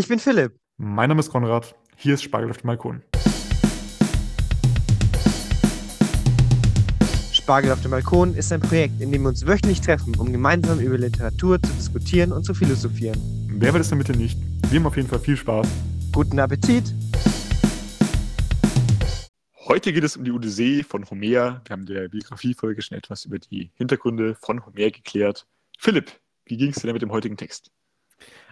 Ich bin Philipp. Mein Name ist Konrad. Hier ist Spargel auf dem Balkon. Spargel auf dem Balkon ist ein Projekt, in dem wir uns wöchentlich treffen, um gemeinsam über Literatur zu diskutieren und zu philosophieren. Wer will es damit nicht? Wir haben auf jeden Fall viel Spaß. Guten Appetit! Heute geht es um die Odyssee von Homer. Wir haben in der Biografiefolge schon etwas über die Hintergründe von Homer geklärt. Philipp, wie ging es dir denn mit dem heutigen Text?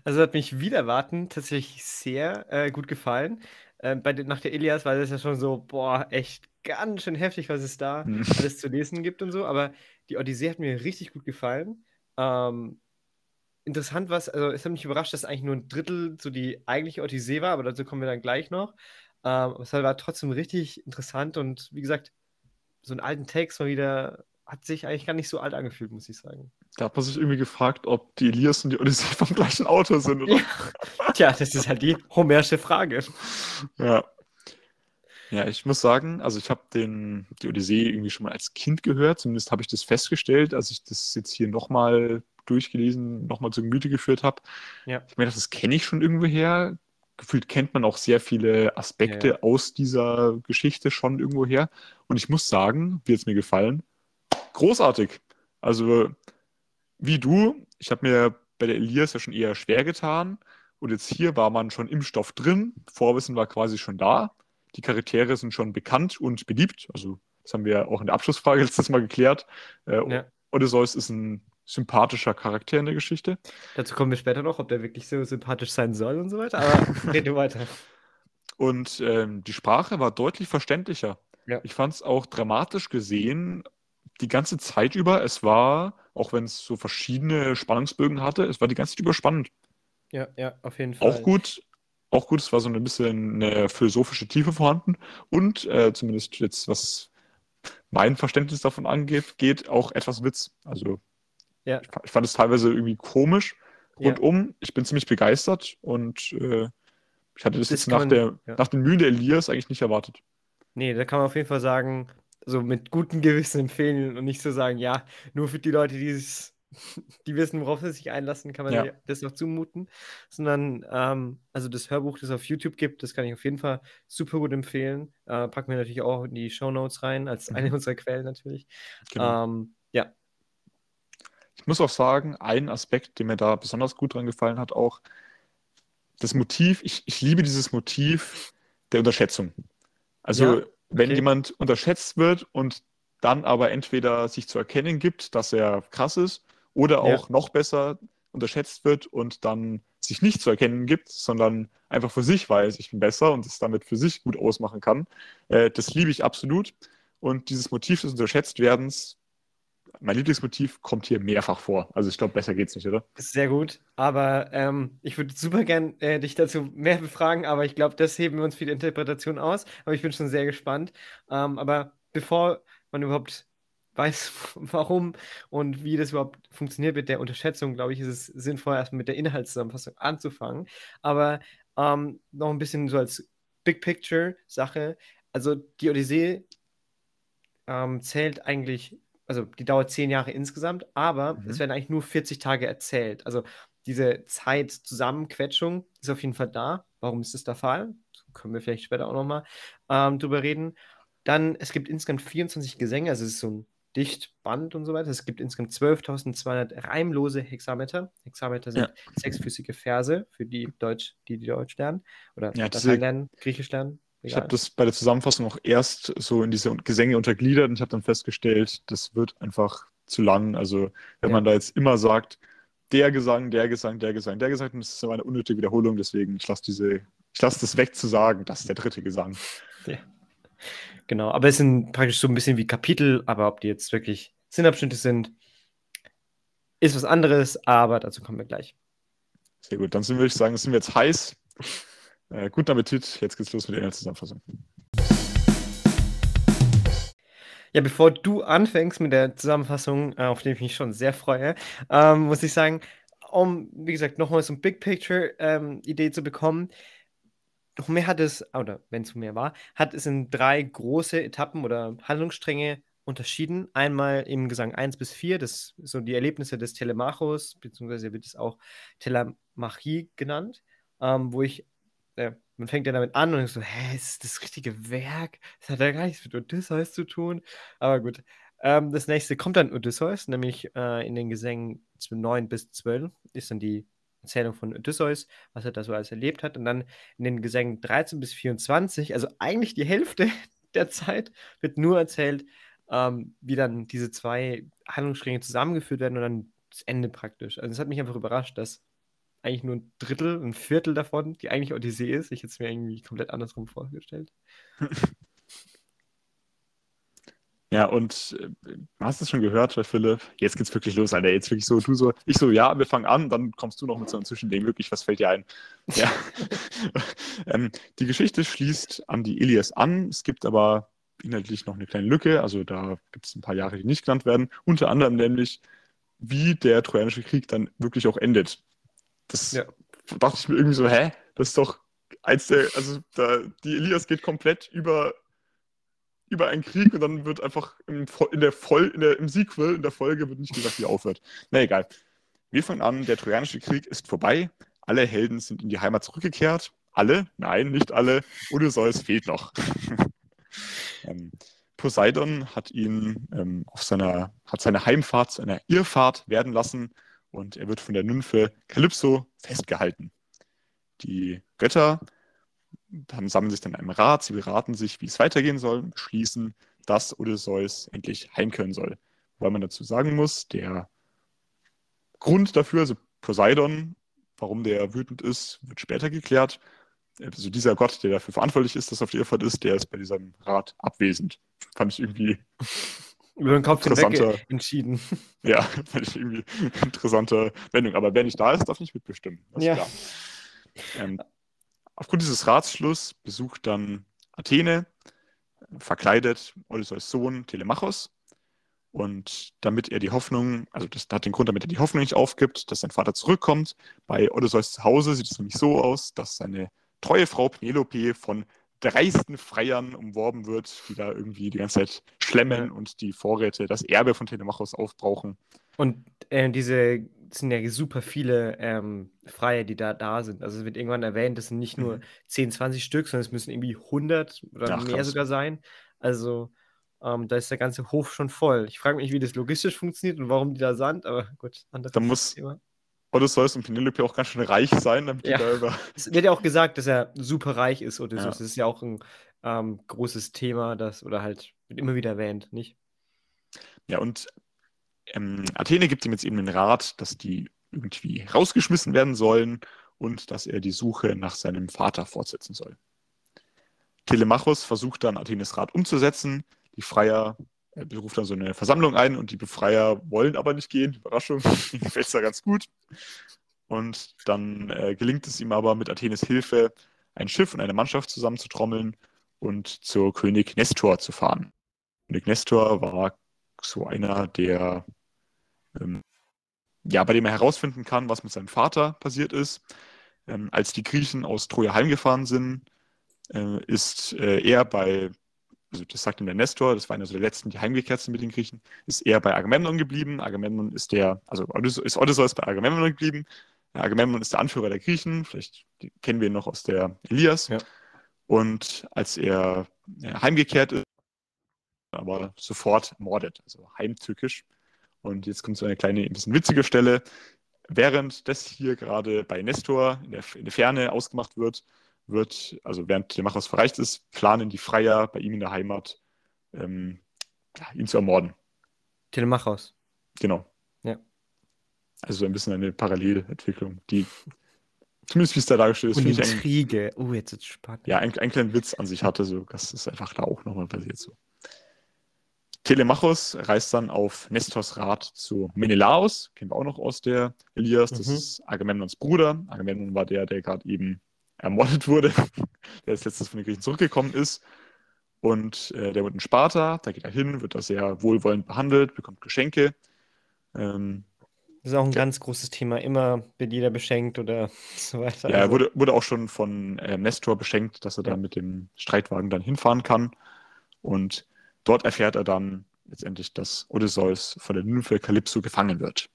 Also hat mich wieder warten tatsächlich sehr äh, gut gefallen. Äh, bei den, nach der Ilias war das ja schon so, boah, echt ganz schön heftig, was es da hm. alles zu lesen gibt und so. Aber die Odyssee hat mir richtig gut gefallen. Ähm, interessant was, also es hat mich überrascht, dass eigentlich nur ein Drittel so die eigentliche Odyssee war, aber dazu kommen wir dann gleich noch. Ähm, aber es war trotzdem richtig interessant und wie gesagt, so einen alten Text mal wieder hat sich eigentlich gar nicht so alt angefühlt, muss ich sagen. Da hat man sich irgendwie gefragt, ob die Elias und die Odyssee vom gleichen Autor sind, oder? Ja. Tja, das ist halt die homerische Frage. Ja. Ja, ich muss sagen, also ich habe die Odyssee irgendwie schon mal als Kind gehört, zumindest habe ich das festgestellt, als ich das jetzt hier nochmal durchgelesen, nochmal zu Gemüte geführt habe. Ja. Ich meine, das kenne ich schon irgendwo her. Gefühlt kennt man auch sehr viele Aspekte ja. aus dieser Geschichte schon irgendwo her. Und ich muss sagen, wie es mir gefallen, großartig. Also, wie du, ich habe mir bei der Elias ja schon eher schwer getan. Und jetzt hier war man schon im Stoff drin. Vorwissen war quasi schon da. Die Charaktere sind schon bekannt und beliebt. Also, das haben wir auch in der Abschlussfrage letztes Mal geklärt. Äh, ja. Odysseus ist ein sympathischer Charakter in der Geschichte. Dazu kommen wir später noch, ob der wirklich so sympathisch sein soll und so weiter. Aber rede weiter. Und ähm, die Sprache war deutlich verständlicher. Ja. Ich fand es auch dramatisch gesehen, die ganze Zeit über, es war, auch wenn es so verschiedene Spannungsbögen hatte, es war die ganze Zeit über spannend. Ja, ja, auf jeden Fall. Auch gut, auch gut, es war so ein bisschen eine philosophische Tiefe vorhanden und äh, zumindest jetzt, was mein Verständnis davon angeht, geht auch etwas Witz. Also ja. ich, ich fand es teilweise irgendwie komisch rundum. Ja. Ich bin ziemlich begeistert und äh, ich hatte das, das jetzt nach, man, der, ja. nach den Mühen der Elias eigentlich nicht erwartet. Nee, da kann man auf jeden Fall sagen, so mit gutem Gewissen empfehlen und nicht so sagen, ja, nur für die Leute, die, es, die wissen, worauf sie sich einlassen, kann man ja. das noch zumuten. Sondern, ähm, also das Hörbuch, das es auf YouTube gibt, das kann ich auf jeden Fall super gut empfehlen. Äh, packen wir natürlich auch in die Show Notes rein, als eine mhm. unserer Quellen natürlich. Genau. Ähm, ja. Ich muss auch sagen, ein Aspekt, der mir da besonders gut dran gefallen hat, auch das Motiv, ich, ich liebe dieses Motiv der Unterschätzung. Also ja. Wenn okay. jemand unterschätzt wird und dann aber entweder sich zu erkennen gibt, dass er krass ist, oder auch ja. noch besser unterschätzt wird und dann sich nicht zu erkennen gibt, sondern einfach für sich weiß, ich bin besser und es damit für sich gut ausmachen kann. Äh, das liebe ich absolut. Und dieses Motiv des Unterschätztwerdens mein Lieblingsmotiv kommt hier mehrfach vor. Also ich glaube, besser geht's nicht, oder? Sehr gut. Aber ähm, ich würde super gern äh, dich dazu mehr befragen, aber ich glaube, das heben wir uns für die Interpretation aus. Aber ich bin schon sehr gespannt. Ähm, aber bevor man überhaupt weiß, warum und wie das überhaupt funktioniert mit der Unterschätzung, glaube ich, ist es sinnvoll, erstmal mit der Inhaltszusammenfassung anzufangen. Aber ähm, noch ein bisschen so als Big Picture-Sache. Also die Odyssee ähm, zählt eigentlich also die dauert zehn Jahre insgesamt, aber mhm. es werden eigentlich nur 40 Tage erzählt. Also diese Zeit-Zusammenquetschung ist auf jeden Fall da. Warum ist das der Fall? können wir vielleicht später auch nochmal ähm, drüber reden. Dann, es gibt insgesamt 24 Gesänge, also es ist so ein Dichtband und so weiter. Es gibt insgesamt 12.200 reimlose Hexameter. Hexameter sind ja. sechsfüßige Verse für die Deutsch, die, die Deutsch lernen oder ja, Latein lernen, Griechisch lernen. Ich habe das bei der Zusammenfassung auch erst so in diese Gesänge untergliedert und ich habe dann festgestellt, das wird einfach zu lang. Also wenn ja. man da jetzt immer sagt, der Gesang, der Gesang, der Gesang, der Gesang, das ist aber eine unnötige Wiederholung, deswegen ich lasse diese, ich lasse das weg zu sagen, das ist der dritte Gesang. Ja. Genau, aber es sind praktisch so ein bisschen wie Kapitel, aber ob die jetzt wirklich Sinnabschnitte sind, ist was anderes, aber dazu kommen wir gleich. Sehr gut, dann sind, würde ich sagen, sind wir jetzt heiß. Äh, guten Appetit, jetzt geht's los mit der Inhaltszusammenfassung. Ja, bevor du anfängst mit der Zusammenfassung, äh, auf die ich mich schon sehr freue, ähm, muss ich sagen, um, wie gesagt, nochmal so ein Big Picture-Idee ähm, zu bekommen, noch mehr hat es, oder wenn es mehr war, hat es in drei große Etappen oder Handlungsstränge unterschieden. Einmal im Gesang 1 bis 4, das so die Erlebnisse des Telemachos, beziehungsweise wird es auch Telemachie genannt. ähm, wo ich, man fängt ja damit an und so, hä, ist das das richtige Werk? Das hat ja gar nichts mit Odysseus zu tun. Aber gut. Ähm, das nächste kommt dann Odysseus, nämlich äh, in den Gesängen 9 bis 12 ist dann die Erzählung von Odysseus, was er da so alles erlebt hat. Und dann in den Gesängen 13 bis 24, also eigentlich die Hälfte der Zeit, wird nur erzählt, ähm, wie dann diese zwei Handlungsstränge zusammengeführt werden und dann das Ende praktisch. Also es hat mich einfach überrascht, dass eigentlich nur ein Drittel, ein Viertel davon, die eigentlich Odyssee ist. Ich hätte es mir irgendwie komplett andersrum vorgestellt. Ja, und äh, hast es schon gehört, Philipp? Jetzt geht's wirklich los, Alter. Jetzt wirklich so, du so, ich so, ja, wir fangen an, dann kommst du noch mit so einem Zwischending. Wirklich, was fällt dir ein? Ja. ähm, die Geschichte schließt an die Ilias an. Es gibt aber inhaltlich noch eine kleine Lücke. Also da gibt es ein paar Jahre, die nicht genannt werden. Unter anderem nämlich, wie der Trojanische Krieg dann wirklich auch endet. Das ja. dachte ich mir irgendwie so, hä? Das ist doch eins der, also da, die Elias geht komplett über, über einen Krieg und dann wird einfach im, in der Voll, in der, im Sequel, in der Folge wird nicht gesagt, wie aufhört. Na egal. Wir fangen an, der Trojanische Krieg ist vorbei. Alle Helden sind in die Heimat zurückgekehrt. Alle? Nein, nicht alle. Odysseus fehlt noch. ähm, Poseidon hat ihn ähm, auf seiner, hat seine Heimfahrt zu einer Irrfahrt werden lassen und er wird von der Nymphe Kalypso festgehalten. Die Götter dann sammeln sich dann in einem Rat, sie beraten sich, wie es weitergehen soll, und beschließen, dass Odysseus endlich heimkehren soll. Weil man dazu sagen muss, der Grund dafür, also Poseidon, warum der wütend ist, wird später geklärt. Also dieser Gott, der dafür verantwortlich ist, dass auf die Irrfahrt ist, der ist bei diesem Rat abwesend. Fand ich irgendwie über den Kopf hinweg entschieden. Ja, fand ich irgendwie interessante Wendung. Aber wer nicht da ist, darf nicht mitbestimmen. ja. Ähm, aufgrund dieses Ratsschluss besucht dann Athene, verkleidet Odysseus Sohn Telemachos. Und damit er die Hoffnung, also das hat den Grund, damit er die Hoffnung nicht aufgibt, dass sein Vater zurückkommt. Bei Odysseus zu Hause sieht es nämlich so aus, dass seine treue Frau Penelope von dreisten Freiern umworben wird, die da irgendwie die ganze Zeit schlemmen und die Vorräte, das Erbe von Telemachos aufbrauchen. Und äh, diese sind ja super viele ähm, Freier, die da da sind. Also es wird irgendwann erwähnt, das sind nicht nur mhm. 10, 20 Stück, sondern es müssen irgendwie 100 oder Ach, mehr krass. sogar sein. Also ähm, da ist der ganze Hof schon voll. Ich frage mich, wie das logistisch funktioniert und warum die da sind, aber gut, anderes da muss, Thema. Odysseus und Penelope auch ganz schön reich sein, damit ja. die da über. Es wird ja auch gesagt, dass er super reich ist, Odysseus. Ja. Das ist ja auch ein ähm, großes Thema, das, oder halt wird immer wieder erwähnt, nicht? Ja, und ähm, Athene gibt ihm jetzt eben den Rat, dass die irgendwie rausgeschmissen werden sollen und dass er die Suche nach seinem Vater fortsetzen soll. Telemachos versucht dann Athenes Rat umzusetzen. Die Freier er beruft dann so eine Versammlung ein und die Befreier wollen aber nicht gehen. Überraschung, ihnen gefällt es da ganz gut. Und dann äh, gelingt es ihm aber mit Athenes Hilfe, ein Schiff und eine Mannschaft zusammenzutrommeln und zur König Nestor zu fahren. König Nestor war so einer, der ähm, ja, bei dem er herausfinden kann, was mit seinem Vater passiert ist. Ähm, als die Griechen aus Troja heimgefahren sind, äh, ist äh, er bei also das sagt ihm der Nestor, das waren also die letzten, die heimgekehrt sind mit den Griechen, ist er bei Agamemnon geblieben. Agamemnon ist der, also ist Odysseus bei Agamemnon geblieben. Agamemnon ist der Anführer der Griechen, vielleicht kennen wir ihn noch aus der Elias. Ja. Und als er heimgekehrt ist, aber sofort ermordet, also heimtückisch. Und jetzt kommt so eine kleine, ein bisschen witzige Stelle. Während das hier gerade bei Nestor in der, in der Ferne ausgemacht wird, wird, also während Telemachos verreicht ist, planen die Freier bei ihm in der Heimat, ähm, ihn zu ermorden. Telemachos. Genau. Ja. Also ein bisschen eine Parallelentwicklung, die zumindest wie es da dargestellt ist, finde ich Intrige. Oh, jetzt ist es spannend. Ja, einen, einen kleinen Witz an sich hatte, so, das ist einfach da auch nochmal passiert so. Telemachos reist dann auf Nestors Rat zu Menelaos, kennen wir auch noch aus der Elias, das mhm. ist Agamemnons Bruder. Agamemnon war der, der gerade eben ermordet wurde, der als letztes von den Griechen zurückgekommen ist. Und äh, der wird in Sparta, da geht er hin, wird da sehr wohlwollend behandelt, bekommt Geschenke. Ähm, das ist auch ein ja. ganz großes Thema. Immer wird jeder beschenkt oder so weiter. Ja, er also wurde, wurde auch schon von äh, Nestor beschenkt, dass er ja. da mit dem Streitwagen dann hinfahren kann. Und dort erfährt er dann letztendlich, dass Odysseus von der Nymphe Kalypso gefangen wird.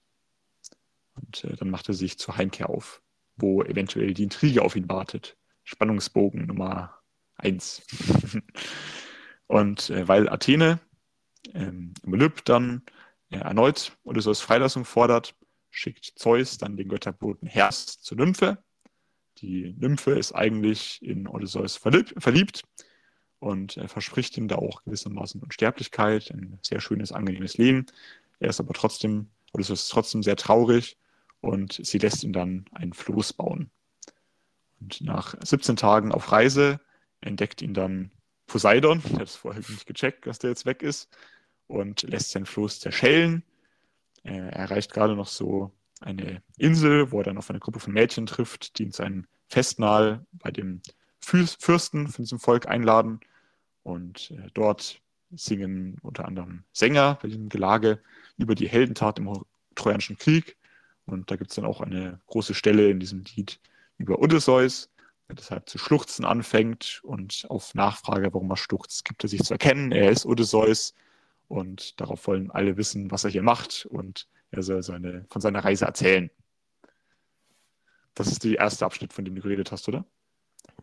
Und äh, dann macht er sich zur Heimkehr auf. Wo eventuell die Intrige auf ihn wartet. Spannungsbogen Nummer 1. und äh, weil Athene ähm, im Olymp dann äh, erneut Odysseus Freilassung fordert, schickt Zeus dann den Götterboten Herz zur Nymphe. Die Nymphe ist eigentlich in Odysseus verliebt und er verspricht ihm da auch gewissermaßen Unsterblichkeit, ein sehr schönes, angenehmes Leben. Er ist aber trotzdem, Odysseus ist trotzdem sehr traurig und sie lässt ihn dann ein Floß bauen. Und nach 17 Tagen auf Reise entdeckt ihn dann Poseidon, der hat es vorher nicht gecheckt, dass der jetzt weg ist, und lässt sein Floß zerschellen. Er erreicht gerade noch so eine Insel, wo er dann auf eine Gruppe von Mädchen trifft, die ihn zu einem Festmahl bei dem Fürsten von diesem Volk einladen. Und äh, dort singen unter anderem Sänger bei diesem Gelage über die Heldentat im Trojanischen Krieg. Und da gibt es dann auch eine große Stelle in diesem Lied über Odysseus, der deshalb zu schluchzen anfängt. Und auf Nachfrage, warum er schluchzt, gibt er sich zu erkennen. Er ist Odysseus und darauf wollen alle wissen, was er hier macht. Und er soll seine, von seiner Reise erzählen. Das ist der erste Abschnitt, von dem du geredet hast, oder?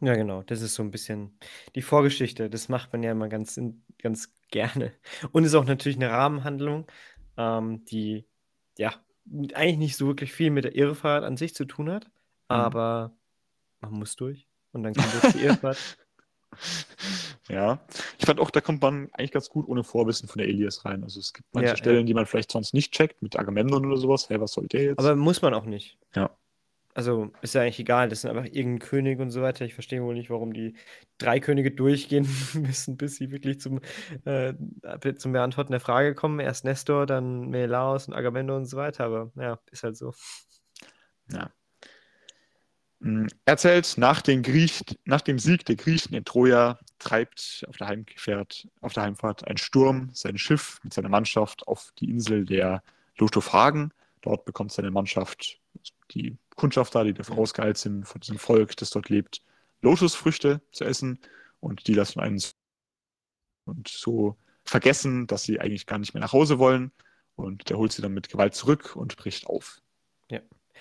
Ja, genau. Das ist so ein bisschen die Vorgeschichte. Das macht man ja immer ganz, ganz gerne. Und ist auch natürlich eine Rahmenhandlung, ähm, die ja eigentlich nicht so wirklich viel mit der Irrfahrt an sich zu tun hat, mhm. aber man muss durch und dann kommt jetzt die Irrfahrt. Ja, ich fand auch, da kommt man eigentlich ganz gut ohne Vorwissen von der Elias rein. Also es gibt manche ja, Stellen, ja. die man vielleicht sonst nicht checkt, mit Agamemnon oder sowas. Hey, was soll der jetzt? Aber muss man auch nicht. Ja. Also ist ja eigentlich egal, das sind einfach irgendein König und so weiter. Ich verstehe wohl nicht, warum die drei Könige durchgehen müssen, bis sie wirklich zum, äh, zum Beantworten der Frage kommen. Erst Nestor, dann Menelaos und Agamemnon und so weiter. Aber ja, ist halt so. Ja. Hm, erzählt, nach, den Griech, nach dem Sieg der Griechen in Troja treibt auf der, Heimfahrt, auf der Heimfahrt ein Sturm sein Schiff mit seiner Mannschaft auf die Insel der Lotophagen. Dort bekommt seine Mannschaft die Kundschafter, die dafür ausgeheilt sind von diesem Volk, das dort lebt, Lotusfrüchte zu essen und die lassen einen und so vergessen, dass sie eigentlich gar nicht mehr nach Hause wollen und der holt sie dann mit Gewalt zurück und bricht auf. Ja,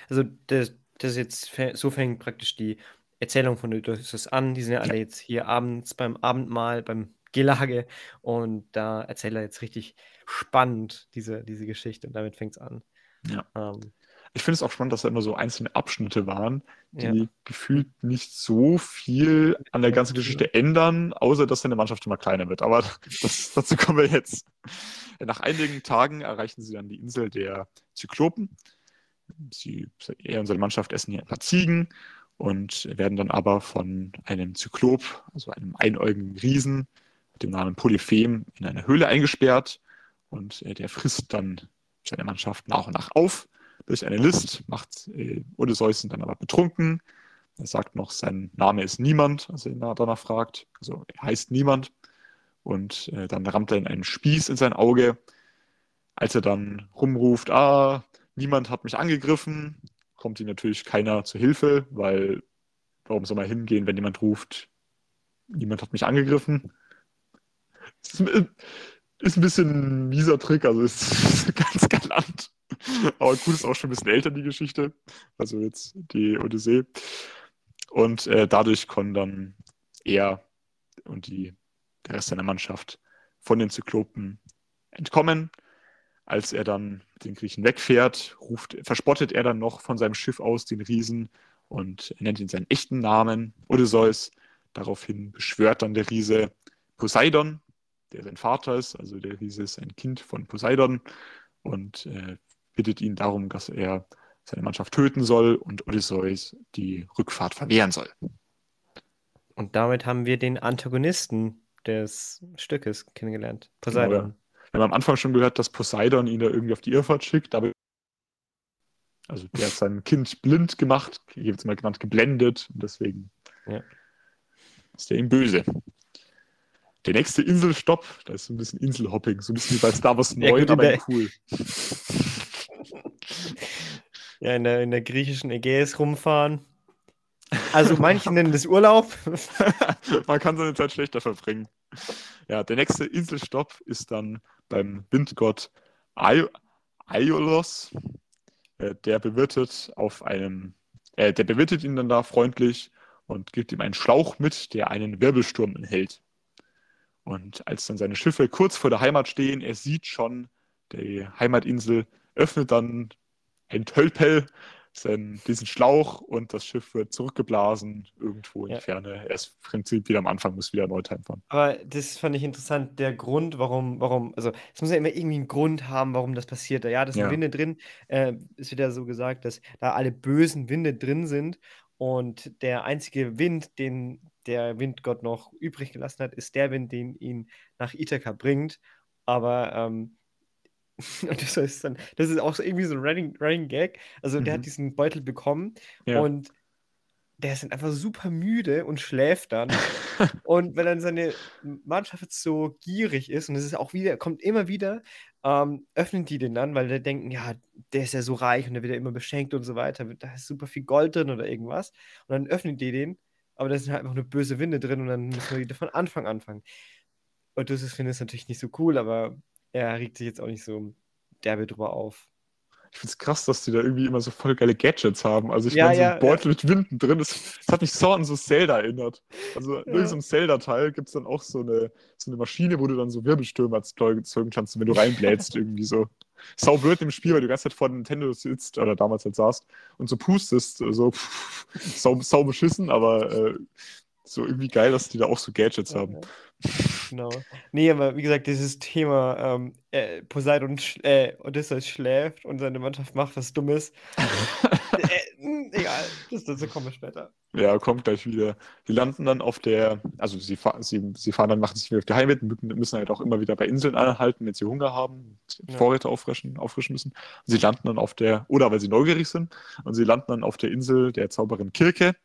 also das, das jetzt so fängt praktisch die Erzählung von Odysseus an. Die sind ja alle ja. jetzt hier abends beim Abendmahl, beim Gelage und da erzählt er jetzt richtig spannend diese, diese Geschichte und damit fängt es an. Ja. Ähm, ich finde es auch spannend, dass da immer so einzelne Abschnitte waren, die ja. gefühlt nicht so viel an der ganzen Geschichte ändern, außer dass seine Mannschaft immer kleiner wird. Aber das, dazu kommen wir jetzt. Nach einigen Tagen erreichen sie dann die Insel der Zyklopen. Sie, er und seine Mannschaft essen hier ein paar Ziegen und werden dann aber von einem Zyklop, also einem einäugigen Riesen mit dem Namen Polyphem, in eine Höhle eingesperrt. Und der frisst dann seine Mannschaft nach und nach auf durch eine List, macht äh, Odysseus dann aber betrunken. Er sagt noch, sein Name ist Niemand, als er ihn danach fragt. Also er heißt Niemand. Und äh, dann rammt er in einen Spieß in sein Auge. Als er dann rumruft, ah, niemand hat mich angegriffen, kommt ihm natürlich keiner zu Hilfe, weil warum soll man hingehen, wenn jemand ruft, niemand hat mich angegriffen? Ist, ist ein bisschen ein mieser Trick, also ist ganz galant. Aber gut, ist auch schon ein bisschen älter, die Geschichte. Also jetzt die Odyssee. Und äh, dadurch konnten dann er und die, der Rest seiner Mannschaft von den Zyklopen entkommen. Als er dann den Griechen wegfährt, ruft, verspottet er dann noch von seinem Schiff aus den Riesen und nennt ihn seinen echten Namen, Odysseus. Daraufhin beschwört dann der Riese Poseidon, der sein Vater ist. Also der Riese ist ein Kind von Poseidon und äh, bittet ihn darum, dass er seine Mannschaft töten soll und Odysseus die Rückfahrt verwehren soll. Und damit haben wir den Antagonisten des Stückes kennengelernt, Poseidon. Genau, ja. Wir haben am Anfang schon gehört, dass Poseidon ihn da irgendwie auf die Irrfahrt schickt, aber also der hat sein Kind blind gemacht, hier wird es mal genannt, geblendet und deswegen ja. ist er ihm böse. Der nächste Inselstopp, da ist so ein bisschen Inselhopping, so ein bisschen wie bei Star Wars 9, ja, aber cool. Ja, in der, in der griechischen Ägäis rumfahren. Also manche nennen das Urlaub. Man kann seine Zeit schlechter verbringen. Ja, der nächste Inselstopp ist dann beim Windgott Aiolos. Äh, der bewirtet auf einem äh, der bewirtet ihn dann da freundlich und gibt ihm einen Schlauch mit, der einen Wirbelsturm enthält. Und als dann seine Schiffe kurz vor der Heimat stehen, er sieht schon die Heimatinsel, öffnet dann ein Tölpel, seinen, diesen Schlauch und das Schiff wird zurückgeblasen irgendwo in ja. die Ferne. Er ist im Prinzip wieder am Anfang, muss wieder neu fahren. Aber das fand ich interessant, der Grund, warum, warum, also es muss ja immer irgendwie einen Grund haben, warum das passiert. Ja, das sind ja. Winde drin. Äh, es wird ja so gesagt, dass da alle bösen Winde drin sind und der einzige Wind, den der Windgott noch übrig gelassen hat, ist der Wind, den ihn nach Ithaka bringt. Aber ähm, Und das ist dann, das ist auch so irgendwie so ein Running, Running Gag. Also mhm. der hat mhm. diesen Beutel bekommen ja. und der ist dann einfach super müde und schläft dann. und wenn dann seine Mannschaft so gierig ist, und es ist auch wieder, kommt immer wieder, ähm, öffnen die den dann, weil die denken, ja, der ist ja so reich und der wird ja immer beschenkt und so weiter, da ist super viel Gold drin oder irgendwas. Und dann öffnen die den, aber da sind halt einfach nur böse Winde drin und dann müssen wir wieder von Anfang anfangen. Und das finde ich natürlich nicht so cool, aber er regt sich jetzt auch nicht so derbe drüber auf. Ich finde es krass, dass die da irgendwie immer so voll geile Gadgets haben. Also ich ja, meine, so ein ja, Beutel ja. mit Winden drin, das, das, hat mich so an so Zelda erinnert. Also in irgendeinem Zelda-Teil gibt es dann auch so eine, so eine Maschine, wo du dann so Wirbelstürme erzeugen kannst, wenn du reinblätst irgendwie so. Sau blöd im Spiel, weil du die ganze Zeit vor Nintendo sitzt oder damals halt saßt und so pustest, so pff, sau, sau beschissen, aber äh, so irgendwie geil, dass die da auch so Gadgets haben. Genau. Nee, aber wie gesagt, dieses Thema ähm, äh, Poseidon sch äh, Odysseus schläft und seine Mannschaft macht was Dummes. äh, hm, egal, das, dazu kommen wir später. Ja, kommt gleich wieder. Die landen dann auf der, also sie, fahr, sie, sie fahren dann, machen sich wieder auf die Heimwelt, müssen halt auch immer wieder bei Inseln anhalten, wenn sie Hunger haben, ja. Vorräte auffrischen, auffrischen müssen. Und sie landen dann auf der, oder weil sie neugierig sind, und sie landen dann auf der Insel der Zauberin Kirke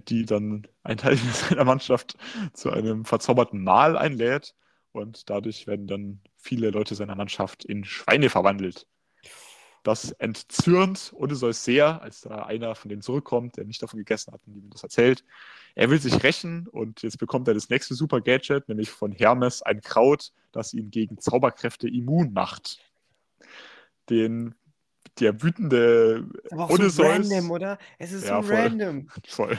die dann einen Teil seiner Mannschaft zu einem verzauberten Mahl einlädt und dadurch werden dann viele Leute seiner Mannschaft in Schweine verwandelt. Das entzürnt Odysseus sehr, als da einer von denen zurückkommt, der nicht davon gegessen hat und ihm das erzählt. Er will sich rächen und jetzt bekommt er das nächste Super Gadget, nämlich von Hermes ein Kraut, das ihn gegen Zauberkräfte immun macht. Den der wütende Aber auch Odysseus. So random, oder? Es ist ja, so voll, random. Voll.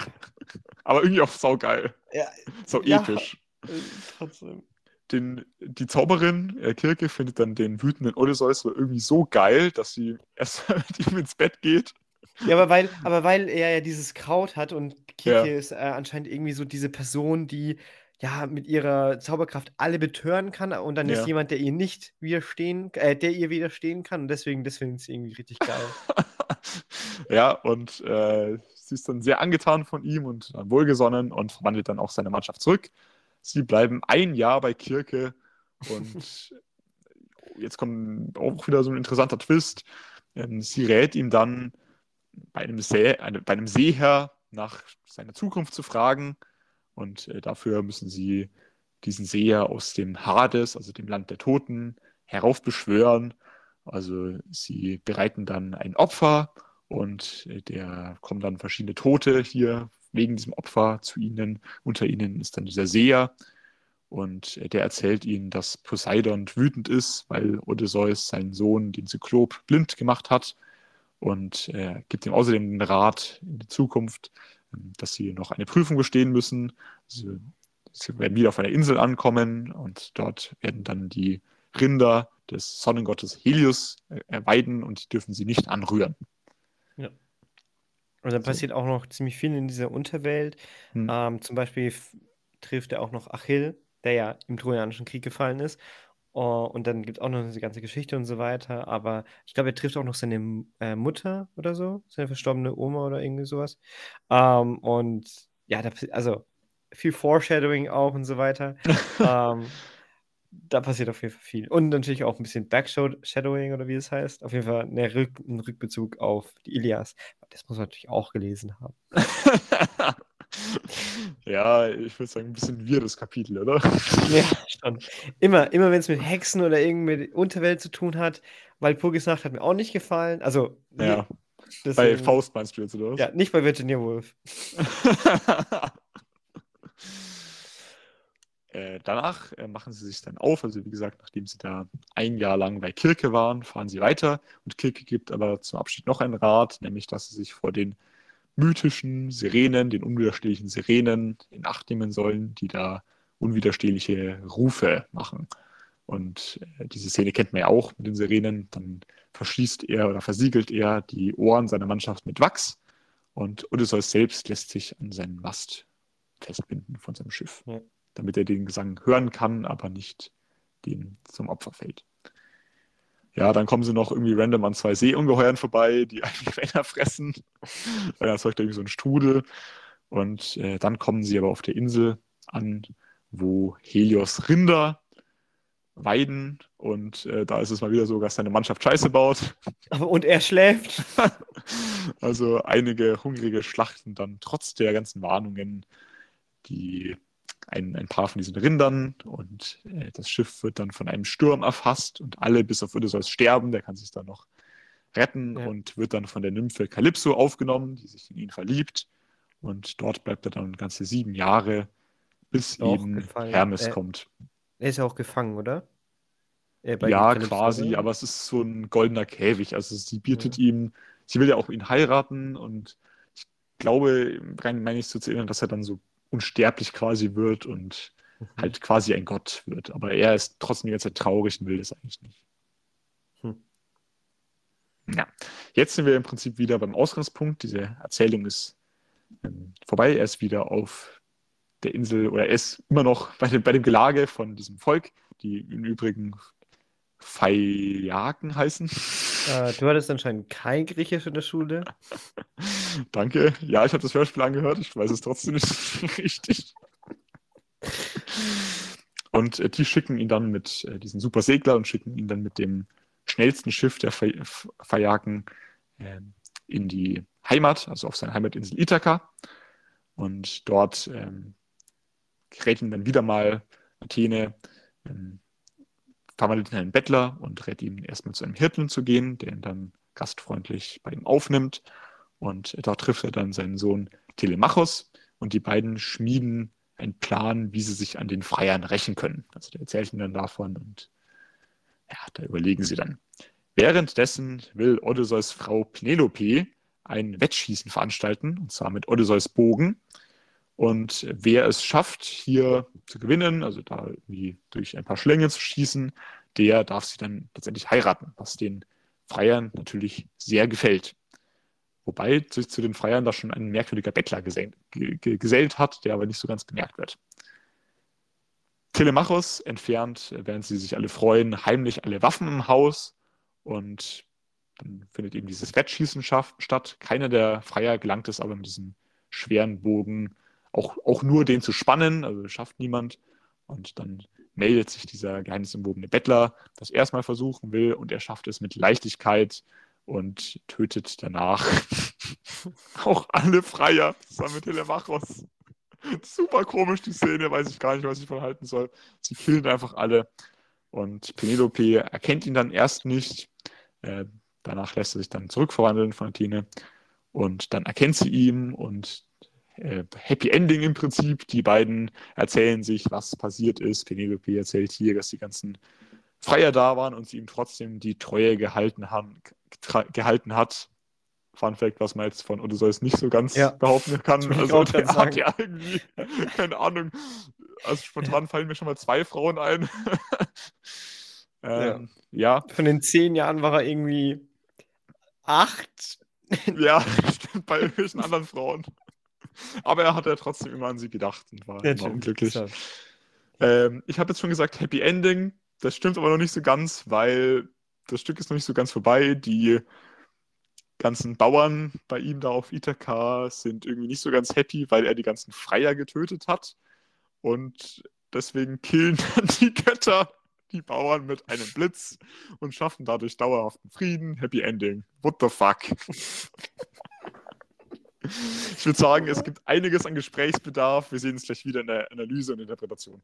Aber irgendwie auch saugeil. Ja, so ja, episch. Äh, trotzdem. Den, die Zauberin äh, Kirke findet dann den wütenden Odysseus irgendwie so geil, dass sie erst mit ihm ins Bett geht. Ja, aber weil, aber weil er ja dieses Kraut hat und Kirke ja. ist äh, anscheinend irgendwie so diese Person, die ja, mit ihrer Zauberkraft alle betören kann und dann ja. ist jemand, der ihr nicht widerstehen, äh, der ihr widerstehen kann und deswegen, das finde ich irgendwie richtig geil. ja, und äh, sie ist dann sehr angetan von ihm und wohlgesonnen und verwandelt dann auch seine Mannschaft zurück. Sie bleiben ein Jahr bei Kirke und jetzt kommt auch wieder so ein interessanter Twist. Ähm, sie rät ihm dann, bei einem, See, eine, bei einem Seeherr nach seiner Zukunft zu fragen und äh, dafür müssen sie diesen Seher aus dem Hades, also dem Land der Toten, heraufbeschwören. Also sie bereiten dann ein Opfer und äh, der kommen dann verschiedene Tote hier wegen diesem Opfer zu ihnen. Unter ihnen ist dann dieser Seher und äh, der erzählt ihnen, dass Poseidon wütend ist, weil Odysseus seinen Sohn, den Zyklop, blind gemacht hat und äh, gibt ihm außerdem den Rat in die Zukunft, dass sie noch eine Prüfung bestehen müssen. Sie, sie werden wieder auf einer Insel ankommen und dort werden dann die Rinder des Sonnengottes Helios erweiden und dürfen sie nicht anrühren. Ja. Und dann passiert so. auch noch ziemlich viel in dieser Unterwelt. Hm. Ähm, zum Beispiel trifft er auch noch Achill, der ja im Trojanischen Krieg gefallen ist. Oh, und dann gibt es auch noch diese ganze Geschichte und so weiter. Aber ich glaube, er trifft auch noch seine äh, Mutter oder so, seine verstorbene Oma oder irgendwie sowas. Ähm, und ja, da, also viel Foreshadowing auch und so weiter. ähm, da passiert auf jeden Fall viel. Und natürlich auch ein bisschen Backshadowing oder wie es heißt. Auf jeden Fall Rück ein Rückbezug auf die Ilias. Das muss man natürlich auch gelesen haben. ja, ich würde sagen, ein bisschen wirres Kapitel, oder? Ja, schon. Immer, immer wenn es mit Hexen oder irgendwie mit Unterwelt zu tun hat, weil Nacht hat mir auch nicht gefallen. Also, ja. Deswegen, bei Faust meinst du jetzt, oder? Ja, nicht bei Virginia Woolf. äh, danach äh, machen sie sich dann auf, also wie gesagt, nachdem sie da ein Jahr lang bei Kirke waren, fahren sie weiter und Kirke gibt aber zum Abschied noch einen Rat, nämlich dass sie sich vor den mythischen Sirenen, den unwiderstehlichen Sirenen in Acht nehmen sollen, die da unwiderstehliche Rufe machen. Und äh, diese Szene kennt man ja auch mit den Sirenen. Dann verschließt er oder versiegelt er die Ohren seiner Mannschaft mit Wachs und Odysseus selbst lässt sich an seinen Mast festbinden von seinem Schiff, ja. damit er den Gesang hören kann, aber nicht dem zum Opfer fällt. Ja, dann kommen sie noch irgendwie random an zwei Seeungeheuern vorbei, die eigentlich Männer fressen. da erzeugt irgendwie so ein Strudel. Und äh, dann kommen sie aber auf der Insel an, wo Helios Rinder weiden. Und äh, da ist es mal wieder so, dass seine Mannschaft Scheiße baut. Und er schläft. also einige hungrige Schlachten dann trotz der ganzen Warnungen, die ein, ein paar von diesen Rindern und äh, das Schiff wird dann von einem Sturm erfasst und alle bis auf Odysseus sterben, der kann sich dann noch retten ja. und wird dann von der Nymphe Kalypso aufgenommen, die sich in ihn verliebt und dort bleibt er dann ganze sieben Jahre, bis eben gefallen. Hermes äh, kommt. Er ist ja auch gefangen, oder? Äh, ja, quasi, oder? aber es ist so ein goldener Käfig, also sie bietet ja. ihm, sie will ja auch ihn heiraten und ich glaube, rein meine ich so zu erinnern, dass er dann so unsterblich quasi wird und mhm. halt quasi ein Gott wird. Aber er ist trotzdem die ganze Zeit traurig und will das eigentlich nicht. Hm. Ja, jetzt sind wir im Prinzip wieder beim Ausgangspunkt. Diese Erzählung ist ähm, vorbei. Er ist wieder auf der Insel oder er ist immer noch bei dem, bei dem Gelage von diesem Volk, die im Übrigen Phaiaken heißen. Äh, du hattest anscheinend kein Griechisch in der Schule. Danke. Ja, ich habe das Hörspiel angehört. Ich weiß es trotzdem nicht richtig. Und äh, die schicken ihn dann mit äh, diesen super Segler und schicken ihn dann mit dem schnellsten Schiff der Phaiaken äh, in die Heimat, also auf seine Heimatinsel Ithaka. Und dort ähm, gerät ihn dann wieder mal Athene ähm, verwandelt in einen Bettler und rät ihm erstmal zu einem Hirten zu gehen, der ihn dann gastfreundlich bei ihm aufnimmt. Und dort trifft er dann seinen Sohn Telemachos und die beiden schmieden einen Plan, wie sie sich an den Freiern rächen können. Also der erzählt ihnen dann davon und ja, da überlegen sie dann. Währenddessen will Odysseus Frau Penelope ein Wettschießen veranstalten, und zwar mit Odysseus Bogen. Und wer es schafft, hier zu gewinnen, also da irgendwie durch ein paar Schlänge zu schießen, der darf sie dann letztendlich heiraten, was den Freiern natürlich sehr gefällt. Wobei sich zu den Freiern da schon ein merkwürdiger Bettler gesellt, hat, der aber nicht so ganz bemerkt wird. Telemachos entfernt, während sie sich alle freuen, heimlich alle Waffen im Haus und dann findet eben dieses Wettschießen statt. Keiner der Freier gelangt es aber mit diesem schweren Bogen auch, auch nur den zu spannen, also schafft niemand. Und dann meldet sich dieser geheimnisumwobene Bettler, das erstmal versuchen will und er schafft es mit Leichtigkeit und tötet danach auch alle Freier zusammen mit Telemachos. Super komisch, die Szene, weiß ich gar nicht, was ich von halten soll. Sie killen einfach alle und Penelope erkennt ihn dann erst nicht. Äh, danach lässt er sich dann zurückverwandeln von Athene und dann erkennt sie ihn und Happy Ending im Prinzip. Die beiden erzählen sich, was passiert ist. Penelope erzählt hier, dass die ganzen Freier da waren und sie ihm trotzdem die Treue gehalten, haben, gehalten hat. Fun Fact, was man jetzt von Odysseus nicht so ganz ja. behaupten kann. Also der hat ja irgendwie, keine Ahnung, also spontan ja. fallen mir schon mal zwei Frauen ein. ähm, ja. ja. Von den zehn Jahren war er irgendwie acht. ja, stimmt, bei irgendwelchen anderen Frauen. Aber er hat ja trotzdem immer an sie gedacht und war immer unglücklich. Ähm, ich habe jetzt schon gesagt, Happy Ending. Das stimmt aber noch nicht so ganz, weil das Stück ist noch nicht so ganz vorbei. Die ganzen Bauern bei ihm da auf Ithaka sind irgendwie nicht so ganz happy, weil er die ganzen Freier getötet hat. Und deswegen killen dann die Götter die Bauern mit einem Blitz und schaffen dadurch dauerhaften Frieden. Happy Ending. What the fuck? Ich würde sagen, es gibt einiges an Gesprächsbedarf. Wir sehen uns gleich wieder in der Analyse und Interpretation.